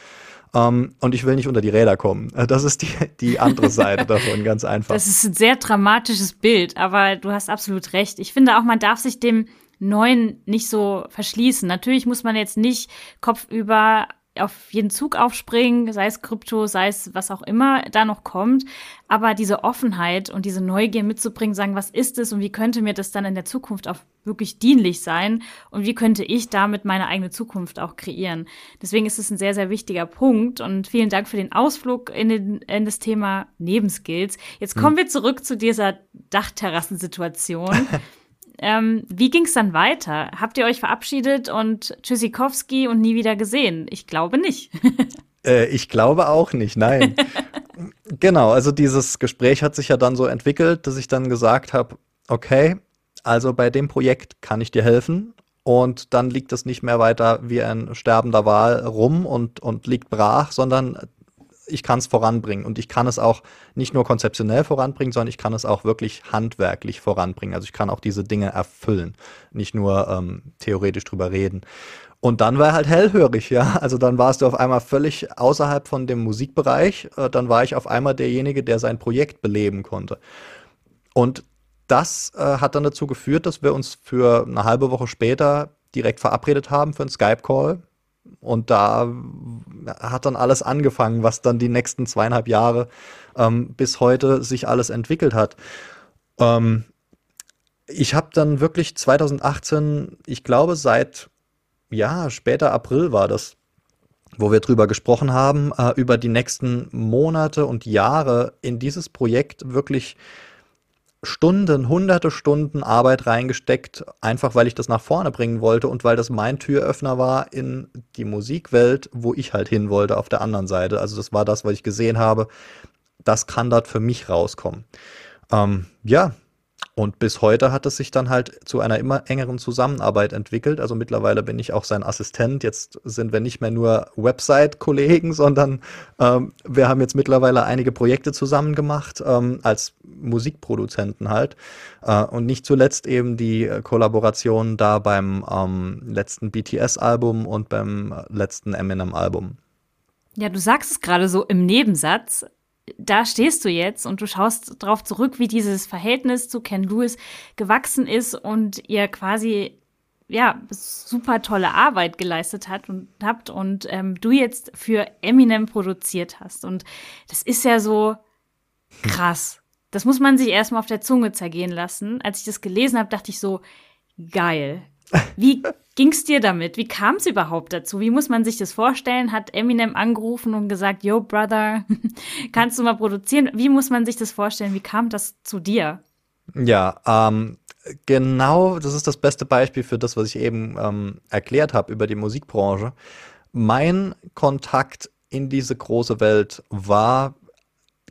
S2: Um, ähm, und ich will nicht unter die Räder kommen. Das ist die, die andere Seite davon, ganz einfach.
S1: Das ist ein sehr dramatisches Bild, aber du hast absolut recht. Ich finde auch, man darf sich dem Neuen nicht so verschließen. Natürlich muss man jetzt nicht kopfüber auf jeden Zug aufspringen, sei es Krypto, sei es was auch immer da noch kommt. Aber diese Offenheit und diese Neugier mitzubringen, sagen, was ist es und wie könnte mir das dann in der Zukunft auch wirklich dienlich sein und wie könnte ich damit meine eigene Zukunft auch kreieren. Deswegen ist es ein sehr, sehr wichtiger Punkt und vielen Dank für den Ausflug in, den, in das Thema Nebenskills. Jetzt kommen hm. wir zurück zu dieser Dachterrassensituation. Ähm, wie ging es dann weiter? Habt ihr euch verabschiedet und Tschüssikowski und nie wieder gesehen? Ich glaube nicht.
S2: äh, ich glaube auch nicht, nein. genau, also dieses Gespräch hat sich ja dann so entwickelt, dass ich dann gesagt habe, okay, also bei dem Projekt kann ich dir helfen. Und dann liegt es nicht mehr weiter wie ein sterbender Wal rum und, und liegt brach, sondern ich kann es voranbringen. Und ich kann es auch nicht nur konzeptionell voranbringen, sondern ich kann es auch wirklich handwerklich voranbringen. Also ich kann auch diese Dinge erfüllen, nicht nur ähm, theoretisch drüber reden. Und dann war er halt hellhörig, ja. Also dann warst du auf einmal völlig außerhalb von dem Musikbereich. Äh, dann war ich auf einmal derjenige, der sein Projekt beleben konnte. Und das äh, hat dann dazu geführt, dass wir uns für eine halbe Woche später direkt verabredet haben für einen Skype-Call und da hat dann alles angefangen, was dann die nächsten zweieinhalb Jahre ähm, bis heute sich alles entwickelt hat. Ähm, ich habe dann wirklich 2018, ich glaube seit, ja, später April war das, wo wir drüber gesprochen haben, äh, über die nächsten Monate und Jahre in dieses Projekt wirklich Stunden, hunderte Stunden Arbeit reingesteckt, einfach weil ich das nach vorne bringen wollte und weil das mein Türöffner war in die Musikwelt, wo ich halt hin wollte auf der anderen Seite. Also das war das, was ich gesehen habe. Das kann dort für mich rauskommen. Ähm, ja, und bis heute hat es sich dann halt zu einer immer engeren Zusammenarbeit entwickelt. Also mittlerweile bin ich auch sein Assistent. Jetzt sind wir nicht mehr nur Website-Kollegen, sondern ähm, wir haben jetzt mittlerweile einige Projekte zusammen gemacht, ähm, als Musikproduzenten halt. Äh, und nicht zuletzt eben die Kollaboration da beim ähm, letzten BTS-Album und beim letzten Eminem-Album.
S1: Ja, du sagst es gerade so im Nebensatz da stehst du jetzt und du schaust darauf zurück, wie dieses Verhältnis zu Ken Lewis gewachsen ist und ihr quasi ja super tolle Arbeit geleistet hat und habt und ähm, du jetzt für Eminem produziert hast und das ist ja so krass. Das muss man sich erstmal auf der Zunge zergehen lassen. Als ich das gelesen habe, dachte ich so geil. Wie ging's dir damit? Wie kam es überhaupt dazu? Wie muss man sich das vorstellen? Hat Eminem angerufen und gesagt, Yo, Brother, kannst du mal produzieren? Wie muss man sich das vorstellen? Wie kam das zu dir?
S2: Ja, ähm, genau, das ist das beste Beispiel für das, was ich eben ähm, erklärt habe über die Musikbranche. Mein Kontakt in diese große Welt war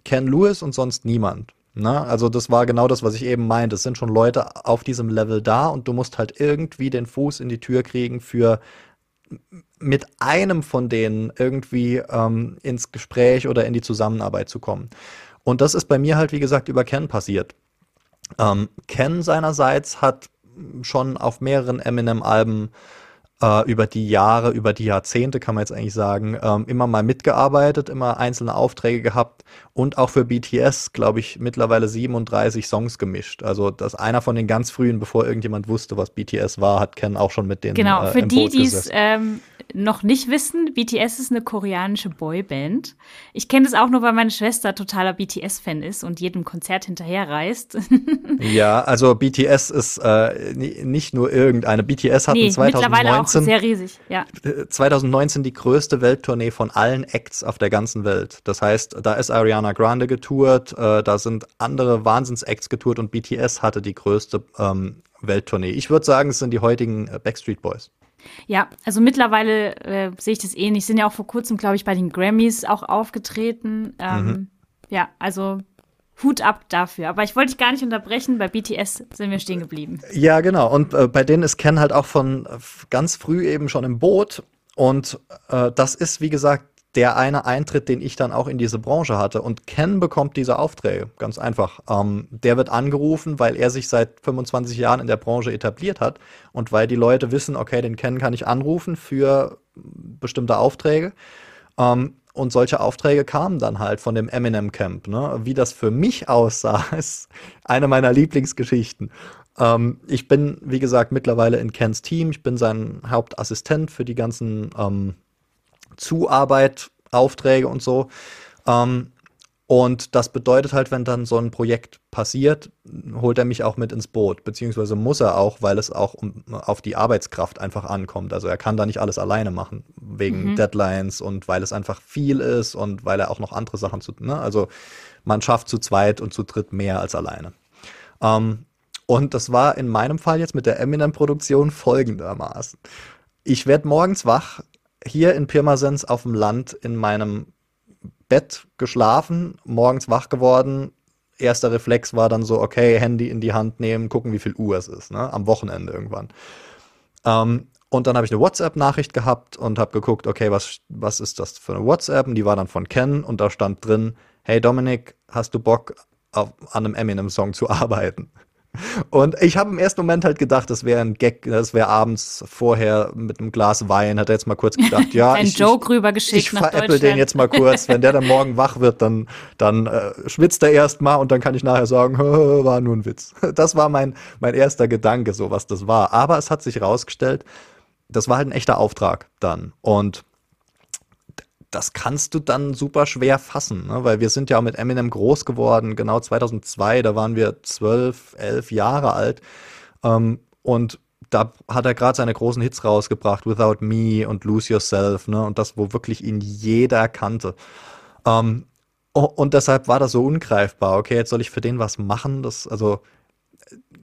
S2: Ken Lewis und sonst niemand. Ne? Also das war genau das, was ich eben meinte. Es sind schon Leute auf diesem Level da und du musst halt irgendwie den Fuß in die Tür kriegen für mit einem von denen irgendwie ähm, ins Gespräch oder in die Zusammenarbeit zu kommen. Und das ist bei mir halt, wie gesagt, über Ken passiert. Ähm, Ken seinerseits hat schon auf mehreren Eminem-Alben äh, über die Jahre, über die Jahrzehnte, kann man jetzt eigentlich sagen, ähm, immer mal mitgearbeitet, immer einzelne Aufträge gehabt und auch für BTS, glaube ich, mittlerweile 37 Songs gemischt. Also das einer von den ganz frühen, bevor irgendjemand wusste, was BTS war, hat Ken auch schon mit denen.
S1: Genau, äh, für die, die es ähm, noch nicht wissen, BTS ist eine koreanische Boyband. Ich kenne das auch nur, weil meine Schwester totaler BTS-Fan ist und jedem Konzert hinterher reist.
S2: ja, also BTS ist äh, nicht nur irgendeine. BTS hatten nee, 2019,
S1: sehr riesig, ja.
S2: 2019 die größte Welttournee von allen Acts auf der ganzen Welt. Das heißt, da ist Ariana Grande getourt, äh, da sind andere Wahnsinns-Acts getourt und BTS hatte die größte ähm, Welttournee. Ich würde sagen, es sind die heutigen äh, Backstreet Boys.
S1: Ja, also mittlerweile äh, sehe ich das ähnlich. Sind ja auch vor kurzem, glaube ich, bei den Grammys auch aufgetreten. Ähm, mhm. Ja, also Hut ab dafür. Aber ich wollte dich gar nicht unterbrechen. Bei BTS sind wir stehen geblieben.
S2: Ja, genau. Und äh, bei denen ist Ken halt auch von äh, ganz früh eben schon im Boot. Und äh, das ist, wie gesagt, der eine Eintritt, den ich dann auch in diese Branche hatte. Und Ken bekommt diese Aufträge, ganz einfach. Ähm, der wird angerufen, weil er sich seit 25 Jahren in der Branche etabliert hat und weil die Leute wissen, okay, den Ken kann ich anrufen für bestimmte Aufträge. Ähm, und solche Aufträge kamen dann halt von dem Eminem Camp. Ne? Wie das für mich aussah, ist eine meiner Lieblingsgeschichten. Ähm, ich bin, wie gesagt, mittlerweile in Kens Team. Ich bin sein Hauptassistent für die ganzen ähm, Zuarbeit, Aufträge und so. Ähm, und das bedeutet halt, wenn dann so ein Projekt passiert, holt er mich auch mit ins Boot, beziehungsweise muss er auch, weil es auch um, auf die Arbeitskraft einfach ankommt. Also er kann da nicht alles alleine machen, wegen mhm. Deadlines und weil es einfach viel ist und weil er auch noch andere Sachen zu, ne? Also man schafft zu zweit und zu dritt mehr als alleine. Ähm, und das war in meinem Fall jetzt mit der Eminem-Produktion folgendermaßen. Ich werde morgens wach, hier in Pirmasens auf dem Land in meinem Bett geschlafen, morgens wach geworden, erster Reflex war dann so, okay, Handy in die Hand nehmen, gucken, wie viel Uhr es ist, ne? am Wochenende irgendwann. Ähm, und dann habe ich eine WhatsApp-Nachricht gehabt und habe geguckt, okay, was, was ist das für eine WhatsApp? Und die war dann von Ken und da stand drin, hey Dominik, hast du Bock, auf, an einem Eminem-Song zu arbeiten? Und ich habe im ersten Moment halt gedacht, das wäre ein Gag, das wäre abends vorher mit einem Glas Wein, hat er jetzt mal kurz gedacht, ja,
S1: ein
S2: ich,
S1: Joke rübergeschickt
S2: ich veräpple den jetzt mal kurz. Wenn der dann morgen wach wird, dann, dann äh, schwitzt er erst mal und dann kann ich nachher sagen, war nur ein Witz. Das war mein, mein erster Gedanke, so was das war. Aber es hat sich rausgestellt, das war halt ein echter Auftrag dann. Und das kannst du dann super schwer fassen, ne? weil wir sind ja auch mit Eminem groß geworden, genau 2002, da waren wir zwölf, elf Jahre alt ähm, und da hat er gerade seine großen Hits rausgebracht, Without Me und Lose Yourself, ne? und das, wo wirklich ihn jeder kannte. Ähm, und deshalb war das so ungreifbar. Okay, jetzt soll ich für den was machen. Das, also,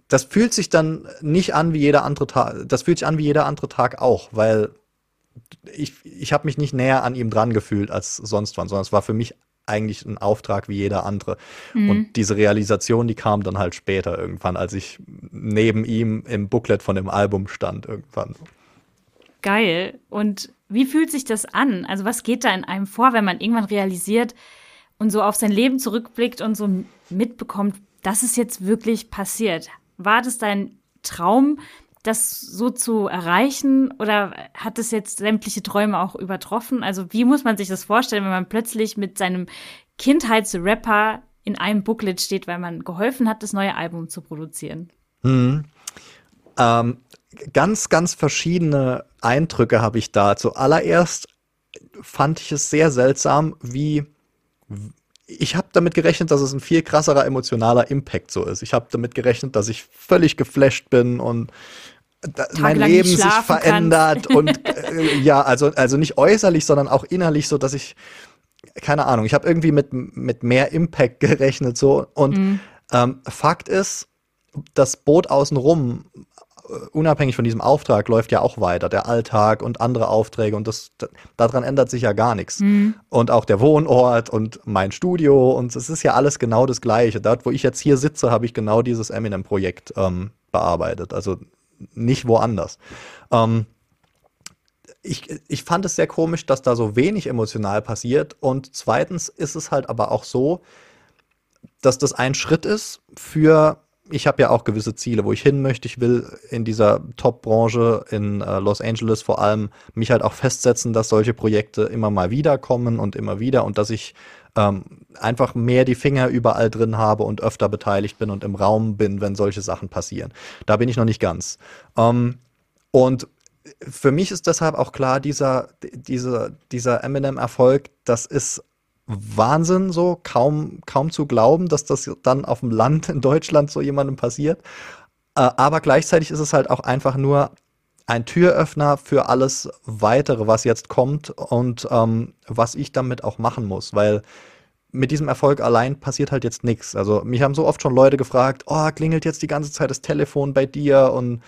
S2: das fühlt sich dann nicht an wie jeder andere Tag. Das fühlt sich an wie jeder andere Tag auch, weil ich, ich habe mich nicht näher an ihm dran gefühlt als sonst wann, sondern es war für mich eigentlich ein Auftrag wie jeder andere. Mhm. Und diese Realisation, die kam dann halt später irgendwann, als ich neben ihm im Booklet von dem Album stand irgendwann.
S1: Geil. Und wie fühlt sich das an? Also was geht da in einem vor, wenn man irgendwann realisiert und so auf sein Leben zurückblickt und so mitbekommt, dass es jetzt wirklich passiert? War das dein Traum, das so zu erreichen oder hat es jetzt sämtliche Träume auch übertroffen? Also wie muss man sich das vorstellen, wenn man plötzlich mit seinem Kindheitsrapper in einem Booklet steht, weil man geholfen hat, das neue Album zu produzieren?
S2: Hm. Ähm, ganz, ganz verschiedene Eindrücke habe ich da. Zuallererst fand ich es sehr seltsam, wie ich habe damit gerechnet, dass es ein viel krasserer emotionaler Impact so ist. Ich habe damit gerechnet, dass ich völlig geflasht bin und mein Leben sich verändert und äh, ja, also, also nicht äußerlich, sondern auch innerlich, so dass ich, keine Ahnung, ich habe irgendwie mit, mit mehr Impact gerechnet so und mhm. ähm, Fakt ist, das Boot außenrum, äh, unabhängig von diesem Auftrag, läuft ja auch weiter, der Alltag und andere Aufträge und das, daran ändert sich ja gar nichts. Mhm. Und auch der Wohnort und mein Studio und es ist ja alles genau das Gleiche. Dort, wo ich jetzt hier sitze, habe ich genau dieses Eminem-Projekt ähm, bearbeitet. Also nicht woanders. Ähm, ich, ich fand es sehr komisch, dass da so wenig emotional passiert. Und zweitens ist es halt aber auch so, dass das ein Schritt ist für, ich habe ja auch gewisse Ziele, wo ich hin möchte. Ich will in dieser Top-Branche in äh, Los Angeles vor allem mich halt auch festsetzen, dass solche Projekte immer mal wieder kommen und immer wieder und dass ich ähm, einfach mehr die Finger überall drin habe und öfter beteiligt bin und im Raum bin, wenn solche Sachen passieren. Da bin ich noch nicht ganz. Ähm, und für mich ist deshalb auch klar, dieser, dieser, dieser Eminem-Erfolg, das ist Wahnsinn, so kaum, kaum zu glauben, dass das dann auf dem Land in Deutschland so jemandem passiert. Äh, aber gleichzeitig ist es halt auch einfach nur ein Türöffner für alles weitere, was jetzt kommt und ähm, was ich damit auch machen muss, weil mit diesem Erfolg allein passiert halt jetzt nichts. Also mich haben so oft schon Leute gefragt, oh, klingelt jetzt die ganze Zeit das Telefon bei dir und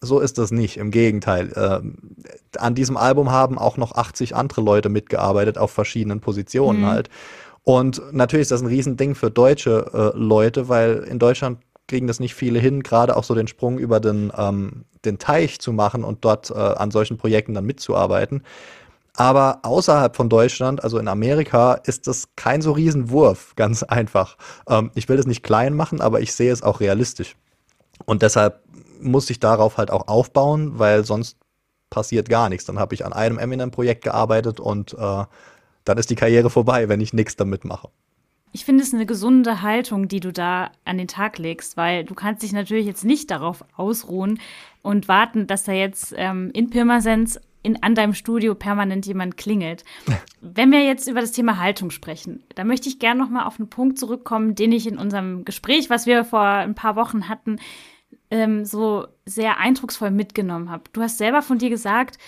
S2: so ist das nicht. Im Gegenteil. Äh, an diesem Album haben auch noch 80 andere Leute mitgearbeitet auf verschiedenen Positionen mhm. halt. Und natürlich ist das ein Riesending für deutsche äh, Leute, weil in Deutschland kriegen das nicht viele hin, gerade auch so den Sprung über den, ähm, den Teich zu machen und dort äh, an solchen Projekten dann mitzuarbeiten. Aber außerhalb von Deutschland, also in Amerika, ist das kein so Riesenwurf, ganz einfach. Ähm, ich will das nicht klein machen, aber ich sehe es auch realistisch. Und deshalb muss ich darauf halt auch aufbauen, weil sonst passiert gar nichts. Dann habe ich an einem Eminem-Projekt gearbeitet und äh, dann ist die Karriere vorbei, wenn ich nichts damit mache.
S1: Ich finde es eine gesunde Haltung, die du da an den Tag legst, weil du kannst dich natürlich jetzt nicht darauf ausruhen und warten, dass da jetzt ähm, in Pirmasens in, an deinem Studio permanent jemand klingelt. Wenn wir jetzt über das Thema Haltung sprechen, da möchte ich gerne noch mal auf einen Punkt zurückkommen, den ich in unserem Gespräch, was wir vor ein paar Wochen hatten, ähm, so sehr eindrucksvoll mitgenommen habe. Du hast selber von dir gesagt,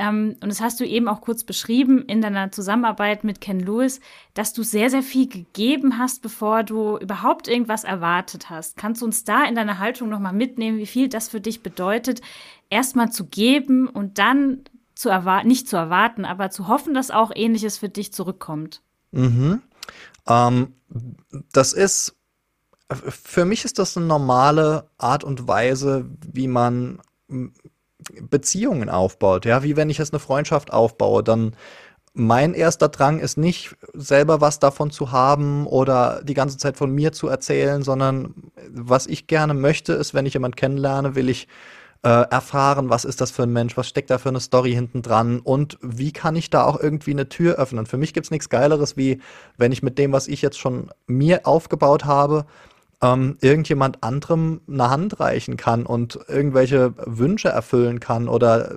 S1: ähm, und das hast du eben auch kurz beschrieben in deiner Zusammenarbeit mit Ken Lewis, dass du sehr, sehr viel gegeben hast, bevor du überhaupt irgendwas erwartet hast. Kannst du uns da in deiner Haltung nochmal mitnehmen, wie viel das für dich bedeutet, erstmal zu geben und dann zu erwarten, nicht zu erwarten, aber zu hoffen, dass auch ähnliches für dich zurückkommt?
S2: Mhm. Ähm, das ist für mich ist das eine normale Art und Weise, wie man Beziehungen aufbaut. Ja, wie wenn ich jetzt eine Freundschaft aufbaue, dann mein erster Drang ist nicht, selber was davon zu haben oder die ganze Zeit von mir zu erzählen, sondern was ich gerne möchte, ist, wenn ich jemanden kennenlerne, will ich äh, erfahren, was ist das für ein Mensch, was steckt da für eine Story hinten dran und wie kann ich da auch irgendwie eine Tür öffnen. Für mich gibt es nichts Geileres, wie wenn ich mit dem, was ich jetzt schon mir aufgebaut habe, ähm, irgendjemand anderem eine Hand reichen kann und irgendwelche Wünsche erfüllen kann oder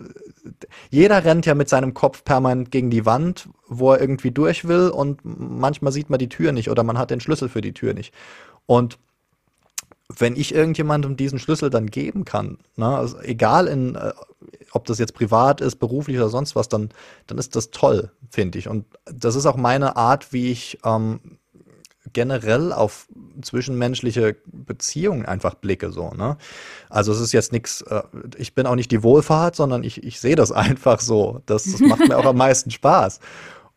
S2: jeder rennt ja mit seinem Kopf permanent gegen die Wand, wo er irgendwie durch will und manchmal sieht man die Tür nicht oder man hat den Schlüssel für die Tür nicht. Und wenn ich irgendjemandem diesen Schlüssel dann geben kann, ne, also egal in, äh, ob das jetzt privat ist, beruflich oder sonst was, dann, dann ist das toll, finde ich. Und das ist auch meine Art, wie ich ähm, generell auf zwischenmenschliche Beziehungen einfach blicke, so, ne? Also es ist jetzt nichts, äh, ich bin auch nicht die Wohlfahrt, sondern ich, ich sehe das einfach so. Das, das macht mir auch am meisten Spaß.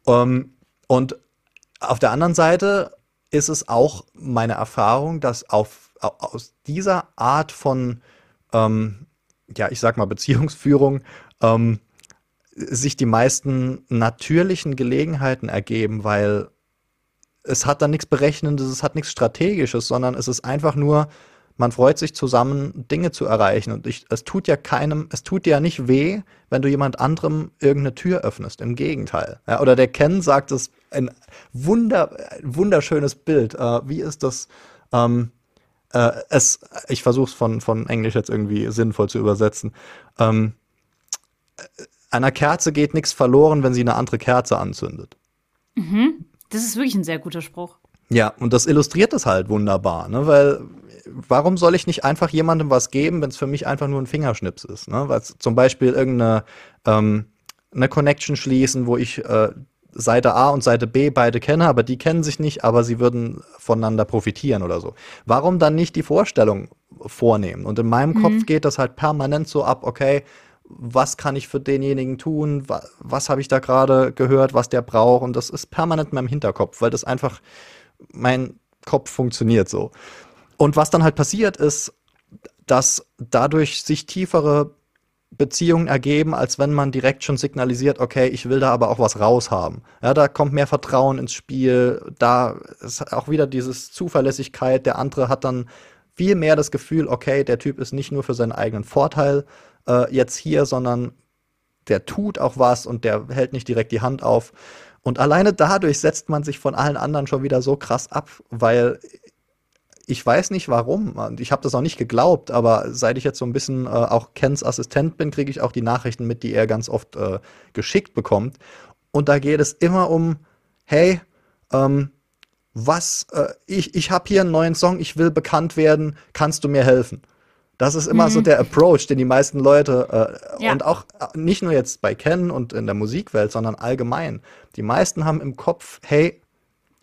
S2: Um, ähm, und auf der anderen Seite ist es auch meine Erfahrung, dass auf, aus dieser Art von, ähm, ja, ich sag mal, Beziehungsführung ähm, sich die meisten natürlichen Gelegenheiten ergeben, weil es hat dann nichts Berechnendes, es hat nichts Strategisches, sondern es ist einfach nur, man freut sich zusammen, Dinge zu erreichen. Und ich, es tut ja keinem, es tut dir ja nicht weh, wenn du jemand anderem irgendeine Tür öffnest. Im Gegenteil. Ja, oder der Ken sagt es, ein wunder, wunderschönes Bild. Äh, wie ist das? Ähm, äh, es, ich versuche es von, von Englisch jetzt irgendwie sinnvoll zu übersetzen. Ähm, einer Kerze geht nichts verloren, wenn sie eine andere Kerze anzündet.
S1: Mhm. Das ist wirklich ein sehr guter Spruch.
S2: Ja, und das illustriert das halt wunderbar, ne? Weil warum soll ich nicht einfach jemandem was geben, wenn es für mich einfach nur ein Fingerschnips ist? Ne? Weil zum Beispiel irgendeine ähm, eine Connection schließen, wo ich äh, Seite A und Seite B beide kenne, aber die kennen sich nicht, aber sie würden voneinander profitieren oder so. Warum dann nicht die Vorstellung vornehmen? Und in meinem mhm. Kopf geht das halt permanent so ab, okay, was kann ich für denjenigen tun, was, was habe ich da gerade gehört, was der braucht. Und das ist permanent in meinem Hinterkopf, weil das einfach, mein Kopf funktioniert so. Und was dann halt passiert ist, dass dadurch sich tiefere Beziehungen ergeben, als wenn man direkt schon signalisiert, okay, ich will da aber auch was raushaben. Ja, da kommt mehr Vertrauen ins Spiel, da ist auch wieder dieses Zuverlässigkeit, der andere hat dann viel mehr das Gefühl, okay, der Typ ist nicht nur für seinen eigenen Vorteil äh, jetzt hier, sondern der tut auch was und der hält nicht direkt die Hand auf. Und alleine dadurch setzt man sich von allen anderen schon wieder so krass ab, weil ich weiß nicht warum. Und ich habe das auch nicht geglaubt, aber seit ich jetzt so ein bisschen äh, auch Kens Assistent bin, kriege ich auch die Nachrichten mit, die er ganz oft äh, geschickt bekommt. Und da geht es immer um, hey, ähm, was, äh, ich, ich habe hier einen neuen Song, ich will bekannt werden, kannst du mir helfen? Das ist immer mhm. so der Approach, den die meisten Leute äh, ja. und auch äh, nicht nur jetzt bei Ken und in der Musikwelt, sondern allgemein. Die meisten haben im Kopf, hey,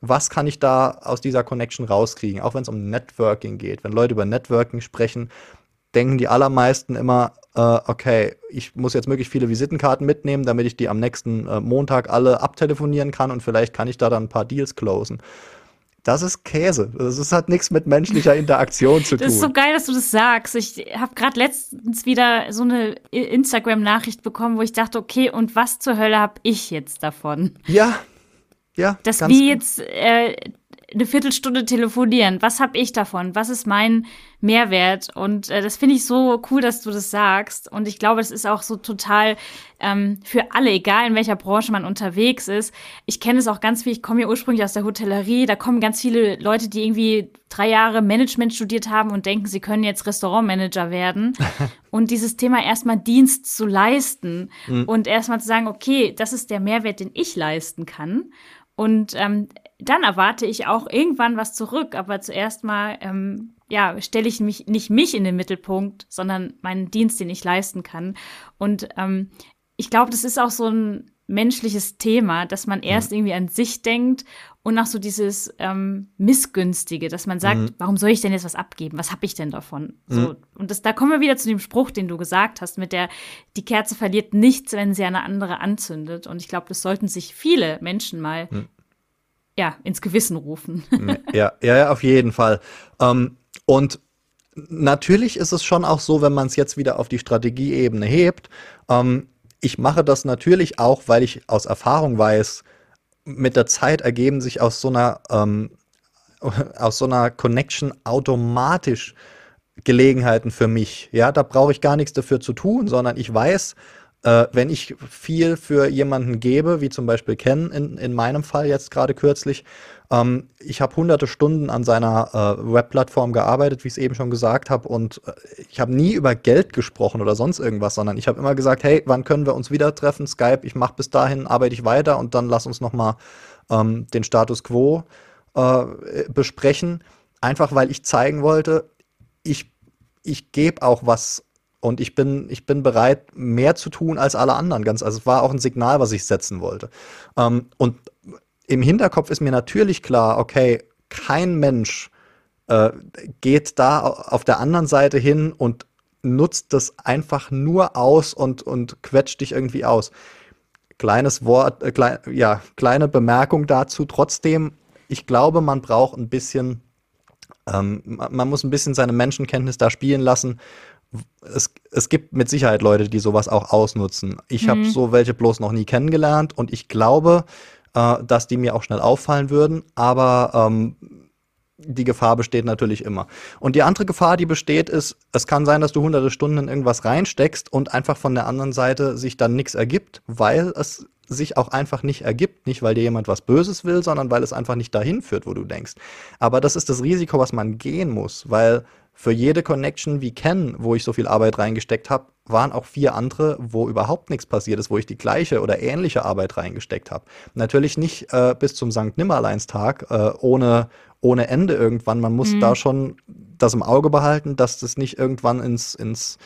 S2: was kann ich da aus dieser Connection rauskriegen? Auch wenn es um Networking geht. Wenn Leute über Networking sprechen, denken die allermeisten immer, äh, okay, ich muss jetzt möglichst viele Visitenkarten mitnehmen, damit ich die am nächsten äh, Montag alle abtelefonieren kann und vielleicht kann ich da dann ein paar Deals closen. Das ist Käse. Das hat nichts mit menschlicher Interaktion zu tun.
S1: Das ist so geil, dass du das sagst. Ich habe gerade letztens wieder so eine Instagram-Nachricht bekommen, wo ich dachte, okay, und was zur Hölle habe ich jetzt davon?
S2: Ja, ja.
S1: Dass wir jetzt äh, eine Viertelstunde telefonieren. Was habe ich davon? Was ist mein Mehrwert? Und äh, das finde ich so cool, dass du das sagst. Und ich glaube, es ist auch so total ähm, für alle, egal in welcher Branche man unterwegs ist. Ich kenne es auch ganz viel. Ich komme ja ursprünglich aus der Hotellerie. Da kommen ganz viele Leute, die irgendwie drei Jahre Management studiert haben und denken, sie können jetzt Restaurantmanager werden. und dieses Thema erstmal Dienst zu leisten mhm. und erstmal zu sagen, okay, das ist der Mehrwert, den ich leisten kann. Und ähm, dann erwarte ich auch irgendwann was zurück. Aber zuerst mal, ähm, ja, stelle ich mich nicht mich in den Mittelpunkt, sondern meinen Dienst, den ich leisten kann. Und ähm, ich glaube, das ist auch so ein menschliches Thema, dass man erst mhm. irgendwie an sich denkt und auch so dieses ähm, Missgünstige, dass man sagt, mhm. warum soll ich denn jetzt was abgeben? Was habe ich denn davon? Mhm. So, und das, da kommen wir wieder zu dem Spruch, den du gesagt hast, mit der die Kerze verliert nichts, wenn sie eine andere anzündet. Und ich glaube, das sollten sich viele Menschen mal mhm ja, ins Gewissen rufen.
S2: ja, ja, auf jeden Fall. Ähm, und natürlich ist es schon auch so, wenn man es jetzt wieder auf die Strategieebene hebt. Ähm, ich mache das natürlich auch, weil ich aus Erfahrung weiß, mit der Zeit ergeben sich aus so einer, ähm, aus so einer Connection automatisch Gelegenheiten für mich. Ja, da brauche ich gar nichts dafür zu tun, sondern ich weiß, äh, wenn ich viel für jemanden gebe, wie zum Beispiel Ken in, in meinem Fall jetzt gerade kürzlich, ähm, ich habe hunderte Stunden an seiner äh, Webplattform gearbeitet, wie ich es eben schon gesagt habe, und äh, ich habe nie über Geld gesprochen oder sonst irgendwas, sondern ich habe immer gesagt, hey, wann können wir uns wieder treffen? Skype, ich mache bis dahin, arbeite ich weiter und dann lass uns noch mal ähm, den Status quo äh, besprechen. Einfach weil ich zeigen wollte, ich, ich gebe auch was und ich bin, ich bin bereit, mehr zu tun als alle anderen. Ganz, also es war auch ein Signal, was ich setzen wollte. Ähm, und im Hinterkopf ist mir natürlich klar, okay, kein Mensch äh, geht da auf der anderen Seite hin und nutzt das einfach nur aus und, und quetscht dich irgendwie aus. Kleines Wort, äh, klein, ja, kleine Bemerkung dazu. Trotzdem, ich glaube, man braucht ein bisschen, ähm, man muss ein bisschen seine Menschenkenntnis da spielen lassen es, es gibt mit Sicherheit Leute, die sowas auch ausnutzen. Ich mhm. habe so welche bloß noch nie kennengelernt und ich glaube, äh, dass die mir auch schnell auffallen würden, aber ähm, die Gefahr besteht natürlich immer. Und die andere Gefahr, die besteht, ist, es kann sein, dass du hunderte Stunden in irgendwas reinsteckst und einfach von der anderen Seite sich dann nichts ergibt, weil es sich auch einfach nicht ergibt. Nicht, weil dir jemand was Böses will, sondern weil es einfach nicht dahin führt, wo du denkst. Aber das ist das Risiko, was man gehen muss, weil für jede Connection wie Ken, wo ich so viel Arbeit reingesteckt habe, waren auch vier andere, wo überhaupt nichts passiert ist, wo ich die gleiche oder ähnliche Arbeit reingesteckt habe. Natürlich nicht äh, bis zum St. Nimmerleinstag äh, ohne, ohne Ende irgendwann. Man muss mhm. da schon das im Auge behalten, dass das nicht irgendwann ins, ins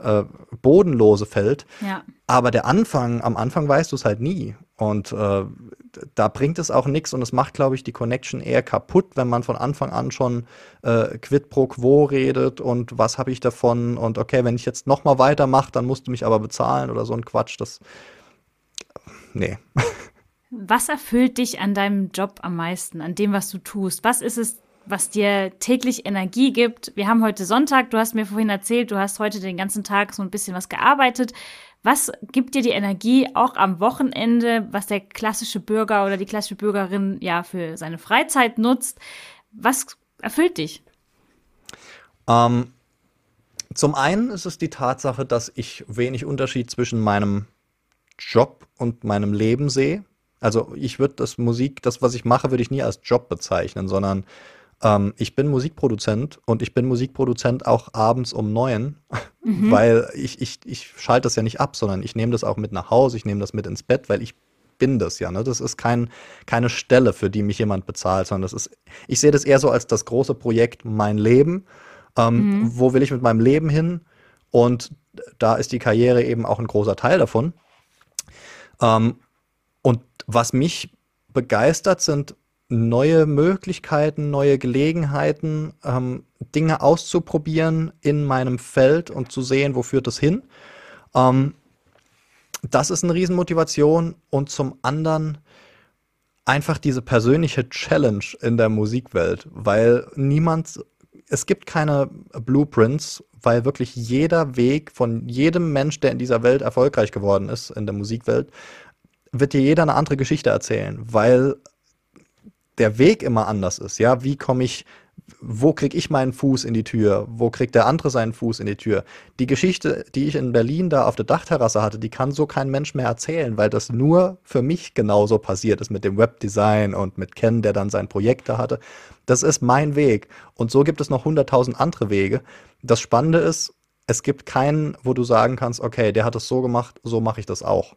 S2: äh, Bodenlose fällt. Ja. Aber der Anfang, am Anfang weißt du es halt nie. Und äh, da bringt es auch nichts und es macht, glaube ich, die Connection eher kaputt, wenn man von Anfang an schon äh, quid pro quo redet und was habe ich davon und okay, wenn ich jetzt nochmal weitermache, dann musst du mich aber bezahlen oder so ein Quatsch. Das. Nee.
S1: Was erfüllt dich an deinem Job am meisten, an dem, was du tust? Was ist es, was dir täglich Energie gibt? Wir haben heute Sonntag, du hast mir vorhin erzählt, du hast heute den ganzen Tag so ein bisschen was gearbeitet. Was gibt dir die Energie auch am Wochenende, was der klassische Bürger oder die klassische Bürgerin ja für seine Freizeit nutzt? Was erfüllt dich?
S2: Ähm, zum einen ist es die Tatsache, dass ich wenig Unterschied zwischen meinem Job und meinem Leben sehe. Also ich würde das Musik, das, was ich mache, würde ich nie als Job bezeichnen, sondern ähm, ich bin Musikproduzent und ich bin Musikproduzent auch abends um neun, mhm. weil ich, ich, ich schalte das ja nicht ab, sondern ich nehme das auch mit nach Hause, ich nehme das mit ins Bett, weil ich bin das ja. Ne? Das ist kein, keine Stelle, für die mich jemand bezahlt, sondern das ist, ich sehe das eher so als das große Projekt mein Leben. Ähm, mhm. Wo will ich mit meinem Leben hin? Und da ist die Karriere eben auch ein großer Teil davon. Ähm, und was mich begeistert, sind neue Möglichkeiten, neue Gelegenheiten, ähm, Dinge auszuprobieren in meinem Feld und zu sehen, wo führt das hin. Ähm, das ist eine Riesenmotivation und zum anderen einfach diese persönliche Challenge in der Musikwelt, weil niemand, es gibt keine Blueprints, weil wirklich jeder Weg von jedem Mensch, der in dieser Welt erfolgreich geworden ist, in der Musikwelt, wird dir jeder eine andere Geschichte erzählen, weil der Weg immer anders ist. Ja, wie komme ich, wo kriege ich meinen Fuß in die Tür? Wo kriegt der andere seinen Fuß in die Tür? Die Geschichte, die ich in Berlin da auf der Dachterrasse hatte, die kann so kein Mensch mehr erzählen, weil das nur für mich genauso passiert ist mit dem Webdesign und mit Ken, der dann sein Projekt da hatte. Das ist mein Weg. Und so gibt es noch hunderttausend andere Wege. Das Spannende ist, es gibt keinen, wo du sagen kannst, okay, der hat es so gemacht, so mache ich das auch.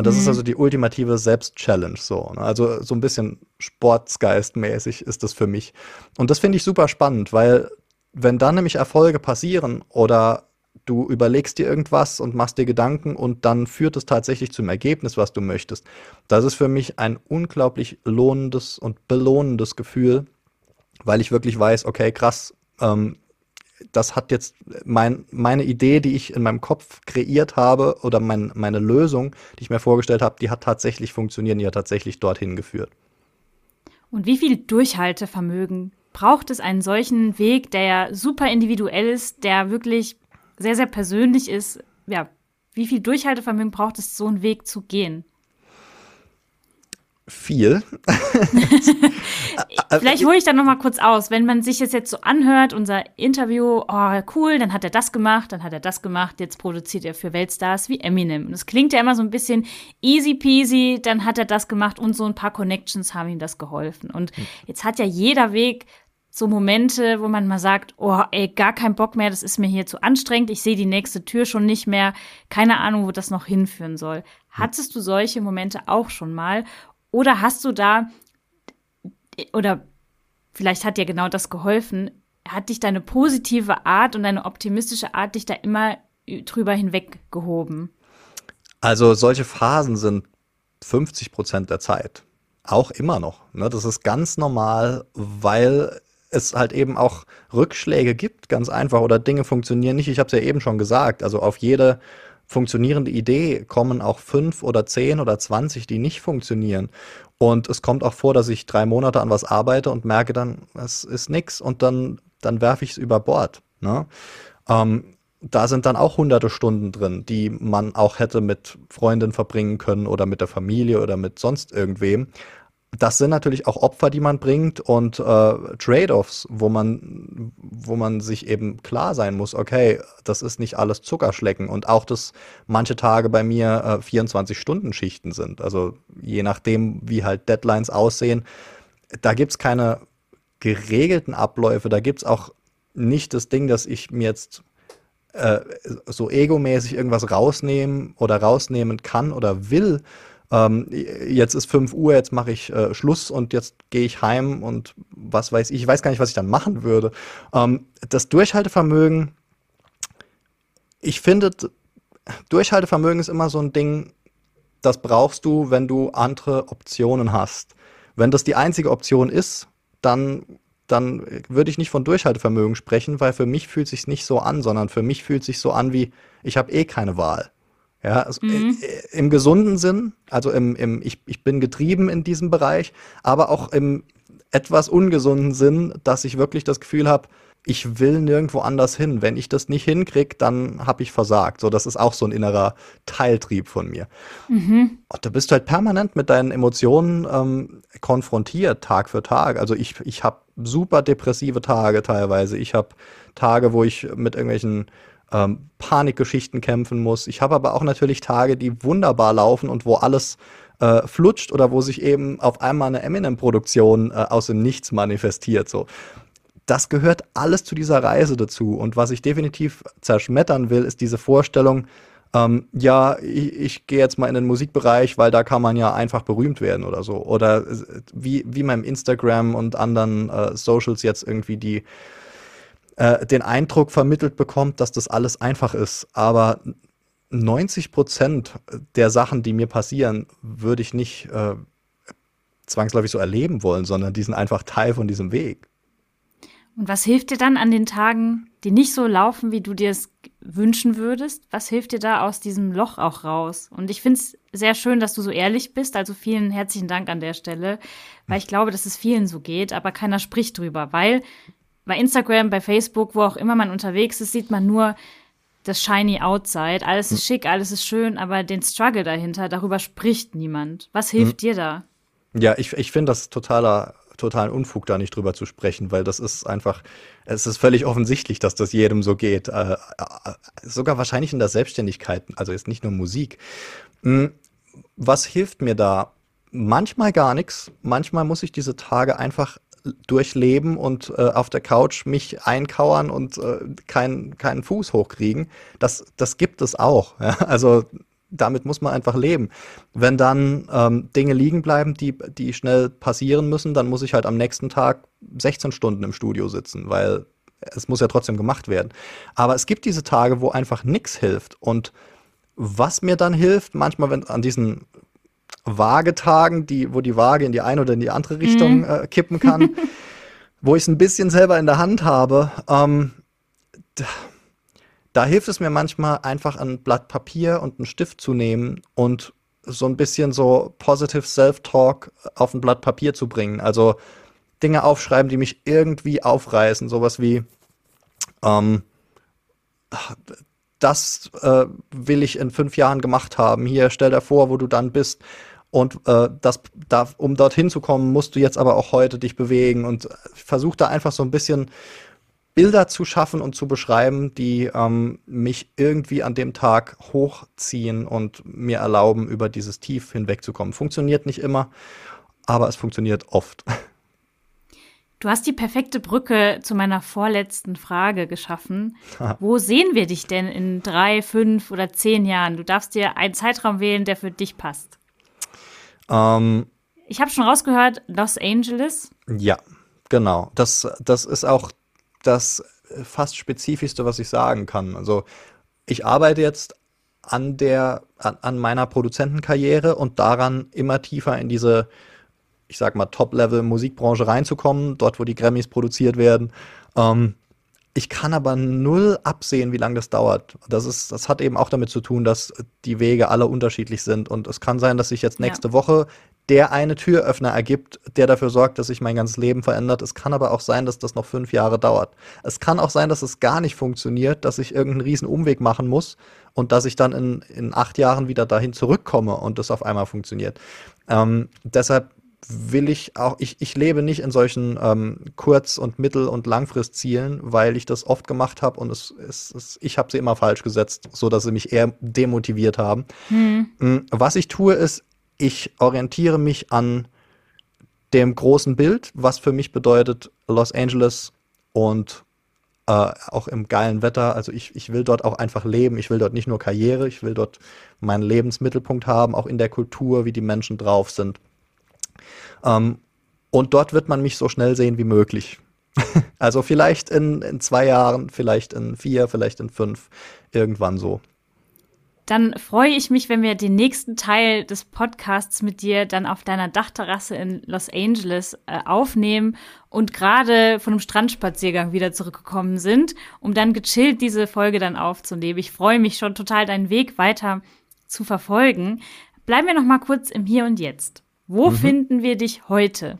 S2: Und das mhm. ist also die ultimative Selbstchallenge so. Ne? Also so ein bisschen Sportsgeistmäßig ist das für mich. Und das finde ich super spannend, weil wenn dann nämlich Erfolge passieren oder du überlegst dir irgendwas und machst dir Gedanken und dann führt es tatsächlich zum Ergebnis, was du möchtest. Das ist für mich ein unglaublich lohnendes und belohnendes Gefühl, weil ich wirklich weiß, okay, krass, ähm, das hat jetzt mein, meine Idee, die ich in meinem Kopf kreiert habe oder mein, meine Lösung, die ich mir vorgestellt habe, die hat tatsächlich funktioniert, die hat tatsächlich dorthin geführt.
S1: Und wie viel Durchhaltevermögen braucht es einen solchen Weg, der ja super individuell ist, der wirklich sehr, sehr persönlich ist? Ja, wie viel Durchhaltevermögen braucht es, so einen Weg zu gehen?
S2: Viel.
S1: Vielleicht hole ich da noch mal kurz aus, wenn man sich das jetzt so anhört, unser Interview, oh cool, dann hat er das gemacht, dann hat er das gemacht, jetzt produziert er für Weltstars wie Eminem. Und es klingt ja immer so ein bisschen easy peasy, dann hat er das gemacht und so ein paar Connections haben ihm das geholfen. Und hm. jetzt hat ja jeder Weg so Momente, wo man mal sagt, oh, ey, gar kein Bock mehr, das ist mir hier zu anstrengend, ich sehe die nächste Tür schon nicht mehr, keine Ahnung, wo das noch hinführen soll. Hm. Hattest du solche Momente auch schon mal? Oder hast du da, oder vielleicht hat dir genau das geholfen, hat dich deine positive Art und deine optimistische Art dich da immer drüber hinweg gehoben?
S2: Also solche Phasen sind 50 Prozent der Zeit. Auch immer noch. Ne? Das ist ganz normal, weil es halt eben auch Rückschläge gibt, ganz einfach, oder Dinge funktionieren nicht. Ich habe es ja eben schon gesagt. Also auf jede funktionierende Idee kommen auch fünf oder zehn oder zwanzig, die nicht funktionieren. Und es kommt auch vor, dass ich drei Monate an was arbeite und merke dann, es ist nix und dann, dann werfe ich es über Bord. Ne? Ähm, da sind dann auch hunderte Stunden drin, die man auch hätte mit Freundin verbringen können oder mit der Familie oder mit sonst irgendwem das sind natürlich auch Opfer, die man bringt und äh, Trade-offs, wo man, wo man sich eben klar sein muss, okay, das ist nicht alles Zuckerschlecken und auch, dass manche Tage bei mir äh, 24-Stunden-Schichten sind. Also je nachdem, wie halt Deadlines aussehen, da gibt's keine geregelten Abläufe, da gibt's auch nicht das Ding, dass ich mir jetzt äh, so egomäßig irgendwas rausnehmen oder rausnehmen kann oder will, ähm, jetzt ist 5 Uhr, jetzt mache ich äh, Schluss und jetzt gehe ich heim und was weiß ich, ich weiß gar nicht, was ich dann machen würde. Ähm, das Durchhaltevermögen, ich finde, Durchhaltevermögen ist immer so ein Ding, das brauchst du, wenn du andere Optionen hast. Wenn das die einzige Option ist, dann, dann würde ich nicht von Durchhaltevermögen sprechen, weil für mich fühlt es sich nicht so an, sondern für mich fühlt es sich so an wie, ich habe eh keine Wahl. Ja, also mhm. Äh, im gesunden Sinn, also im, im ich, ich bin getrieben in diesem Bereich, aber auch im etwas ungesunden Sinn, dass ich wirklich das Gefühl habe, ich will nirgendwo anders hin. Wenn ich das nicht hinkriege, dann habe ich versagt. So, das ist auch so ein innerer Teiltrieb von mir. Mhm. Und da bist du halt permanent mit deinen Emotionen ähm, konfrontiert, Tag für Tag. Also ich, ich habe super depressive Tage teilweise. Ich habe Tage, wo ich mit irgendwelchen ähm, Panikgeschichten kämpfen muss. Ich habe aber auch natürlich Tage, die wunderbar laufen und wo alles äh, flutscht oder wo sich eben auf einmal eine Eminem-Produktion äh, aus dem Nichts manifestiert. So. Das gehört alles zu dieser Reise dazu. Und was ich definitiv zerschmettern will, ist diese Vorstellung, ähm, ja, ich, ich gehe jetzt mal in den Musikbereich, weil da kann man ja einfach berühmt werden oder so. Oder äh, wie, wie meinem Instagram und anderen äh, Socials jetzt irgendwie die äh, den Eindruck vermittelt bekommt, dass das alles einfach ist. Aber 90 Prozent der Sachen, die mir passieren, würde ich nicht äh, zwangsläufig so erleben wollen, sondern die sind einfach Teil von diesem Weg.
S1: Und was hilft dir dann an den Tagen, die nicht so laufen, wie du dir es wünschen würdest? Was hilft dir da aus diesem Loch auch raus? Und ich finde es sehr schön, dass du so ehrlich bist. Also vielen herzlichen Dank an der Stelle, weil ich glaube, dass es vielen so geht, aber keiner spricht drüber, weil bei Instagram, bei Facebook, wo auch immer man unterwegs ist, sieht man nur das shiny outside. Alles ist hm. schick, alles ist schön, aber den Struggle dahinter, darüber spricht niemand. Was hilft hm. dir da?
S2: Ja, ich, ich finde das totaler totalen Unfug, da nicht drüber zu sprechen, weil das ist einfach, es ist völlig offensichtlich, dass das jedem so geht. Äh, äh, sogar wahrscheinlich in der Selbstständigkeit, also jetzt nicht nur Musik. Hm, was hilft mir da? Manchmal gar nichts. Manchmal muss ich diese Tage einfach durchleben und äh, auf der Couch mich einkauern und äh, keinen keinen Fuß hochkriegen. Das, das gibt es auch. Ja? Also damit muss man einfach leben. Wenn dann ähm, Dinge liegen bleiben, die, die schnell passieren müssen, dann muss ich halt am nächsten Tag 16 Stunden im Studio sitzen, weil es muss ja trotzdem gemacht werden. Aber es gibt diese Tage, wo einfach nichts hilft. Und was mir dann hilft, manchmal wenn an diesen Waagetagen, die, wo die Waage in die eine oder in die andere Richtung mhm. äh, kippen kann, wo ich es ein bisschen selber in der Hand habe, ähm, da, da, hilft es mir manchmal einfach ein Blatt Papier und einen Stift zu nehmen und so ein bisschen so positive Self-Talk auf ein Blatt Papier zu bringen. Also Dinge aufschreiben, die mich irgendwie aufreißen. Sowas wie, ähm, das äh, will ich in fünf Jahren gemacht haben. Hier, stell dir vor, wo du dann bist. Und äh, das, da, um dorthin zu kommen, musst du jetzt aber auch heute dich bewegen und versuch da einfach so ein bisschen Bilder zu schaffen und zu beschreiben, die ähm, mich irgendwie an dem Tag hochziehen und mir erlauben, über dieses Tief hinwegzukommen. Funktioniert nicht immer, aber es funktioniert oft.
S1: Du hast die perfekte Brücke zu meiner vorletzten Frage geschaffen. Wo sehen wir dich denn in drei, fünf oder zehn Jahren? Du darfst dir einen Zeitraum wählen, der für dich passt. Ähm, ich habe schon rausgehört, Los Angeles.
S2: Ja, genau. Das, das ist auch das fast spezifischste, was ich sagen kann. Also ich arbeite jetzt an der, an, an meiner Produzentenkarriere und daran immer tiefer in diese ich sag mal, Top-Level-Musikbranche reinzukommen, dort, wo die Grammys produziert werden. Ähm, ich kann aber null absehen, wie lange das dauert. Das, ist, das hat eben auch damit zu tun, dass die Wege alle unterschiedlich sind. Und es kann sein, dass sich jetzt nächste ja. Woche der eine Türöffner ergibt, der dafür sorgt, dass sich mein ganzes Leben verändert. Es kann aber auch sein, dass das noch fünf Jahre dauert. Es kann auch sein, dass es gar nicht funktioniert, dass ich irgendeinen riesen Umweg machen muss und dass ich dann in, in acht Jahren wieder dahin zurückkomme und das auf einmal funktioniert. Ähm, deshalb will ich auch, ich, ich lebe nicht in solchen ähm, Kurz- und Mittel- und Langfristzielen, weil ich das oft gemacht habe und es, es, es ich habe sie immer falsch gesetzt, so dass sie mich eher demotiviert haben. Hm. Was ich tue, ist, ich orientiere mich an dem großen Bild, was für mich bedeutet Los Angeles und äh, auch im geilen Wetter. Also ich, ich will dort auch einfach leben. Ich will dort nicht nur Karriere, ich will dort meinen Lebensmittelpunkt haben, auch in der Kultur, wie die Menschen drauf sind. Ähm, und dort wird man mich so schnell sehen wie möglich. also vielleicht in, in zwei Jahren, vielleicht in vier, vielleicht in fünf, irgendwann so.
S1: Dann freue ich mich, wenn wir den nächsten Teil des Podcasts mit dir dann auf deiner Dachterrasse in Los Angeles äh, aufnehmen und gerade von einem Strandspaziergang wieder zurückgekommen sind, um dann gechillt diese Folge dann aufzunehmen. Ich freue mich schon total, deinen Weg weiter zu verfolgen. Bleiben wir noch mal kurz im Hier und Jetzt. Wo mhm. finden wir dich heute?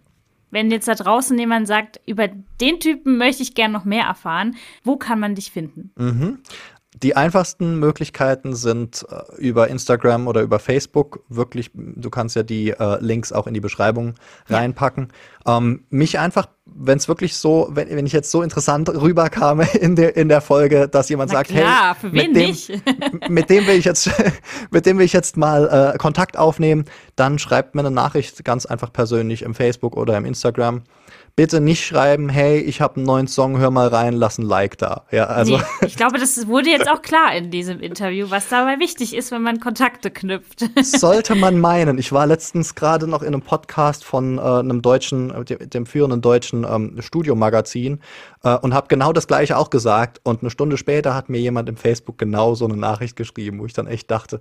S1: Wenn jetzt da draußen jemand sagt, über den Typen möchte ich gerne noch mehr erfahren, wo kann man dich finden?
S2: Mhm. Die einfachsten Möglichkeiten sind äh, über Instagram oder über Facebook. Wirklich, du kannst ja die äh, Links auch in die Beschreibung ja. reinpacken. Ähm, mich einfach, wenn es wirklich so, wenn, wenn ich jetzt so interessant rüberkam in der, in der Folge, dass jemand
S1: Na
S2: sagt,
S1: klar, hey, mit dem,
S2: mit dem will ich jetzt, mit dem will ich jetzt mal äh, Kontakt aufnehmen, dann schreibt mir eine Nachricht ganz einfach persönlich im Facebook oder im Instagram bitte nicht schreiben, hey, ich habe einen neuen Song, hör mal rein, lass ein Like da. Ja, also. Nee,
S1: ich glaube, das wurde jetzt auch klar in diesem Interview, was dabei wichtig ist, wenn man Kontakte knüpft.
S2: Sollte man meinen. Ich war letztens gerade noch in einem Podcast von äh, einem deutschen, äh, dem, dem, führenden deutschen ähm, Studiomagazin äh, und habe genau das gleiche auch gesagt. Und eine Stunde später hat mir jemand im Facebook genau so eine Nachricht geschrieben, wo ich dann echt dachte,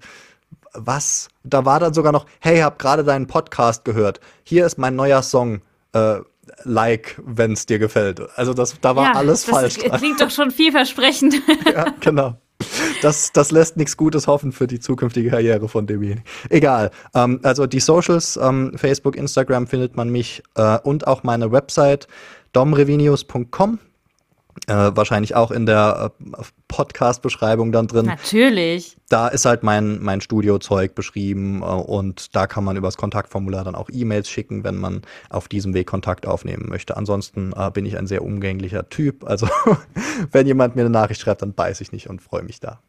S2: was? Da war dann sogar noch, hey, hab gerade deinen Podcast gehört. Hier ist mein neuer Song. Äh, like, wenn es dir gefällt. Also das, da war ja, alles das falsch.
S1: Das klingt doch schon vielversprechend.
S2: ja, genau. Das, das lässt nichts Gutes hoffen für die zukünftige Karriere von demjenigen. Egal. Ähm, also die Socials, ähm, Facebook, Instagram findet man mich äh, und auch meine Website domrevinius.com äh, wahrscheinlich auch in der äh, Podcast-Beschreibung dann drin.
S1: Natürlich.
S2: Da ist halt mein, mein Studiozeug beschrieben äh, und da kann man übers Kontaktformular dann auch E-Mails schicken, wenn man auf diesem Weg Kontakt aufnehmen möchte. Ansonsten äh, bin ich ein sehr umgänglicher Typ. Also wenn jemand mir eine Nachricht schreibt, dann beiß ich nicht und freue mich da.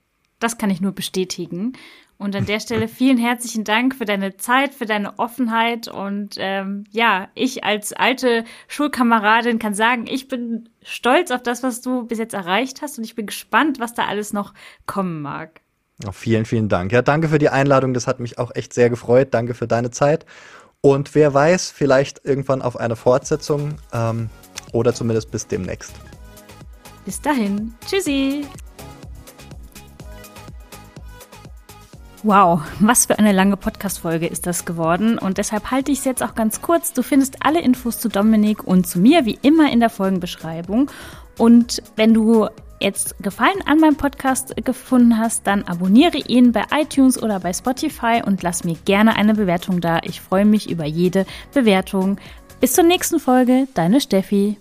S1: Das kann ich nur bestätigen. Und an der Stelle vielen herzlichen Dank für deine Zeit, für deine Offenheit. Und ähm, ja, ich als alte Schulkameradin kann sagen, ich bin stolz auf das, was du bis jetzt erreicht hast. Und ich bin gespannt, was da alles noch kommen mag.
S2: Oh, vielen, vielen Dank. Ja, danke für die Einladung. Das hat mich auch echt sehr gefreut. Danke für deine Zeit. Und wer weiß, vielleicht irgendwann auf eine Fortsetzung ähm, oder zumindest bis demnächst.
S1: Bis dahin. Tschüssi. Wow, was für eine lange Podcast-Folge ist das geworden und deshalb halte ich es jetzt auch ganz kurz. Du findest alle Infos zu Dominik und zu mir wie immer in der Folgenbeschreibung. Und wenn du jetzt Gefallen an meinem Podcast gefunden hast, dann abonniere ihn bei iTunes oder bei Spotify und lass mir gerne eine Bewertung da. Ich freue mich über jede Bewertung. Bis zur nächsten Folge, deine Steffi.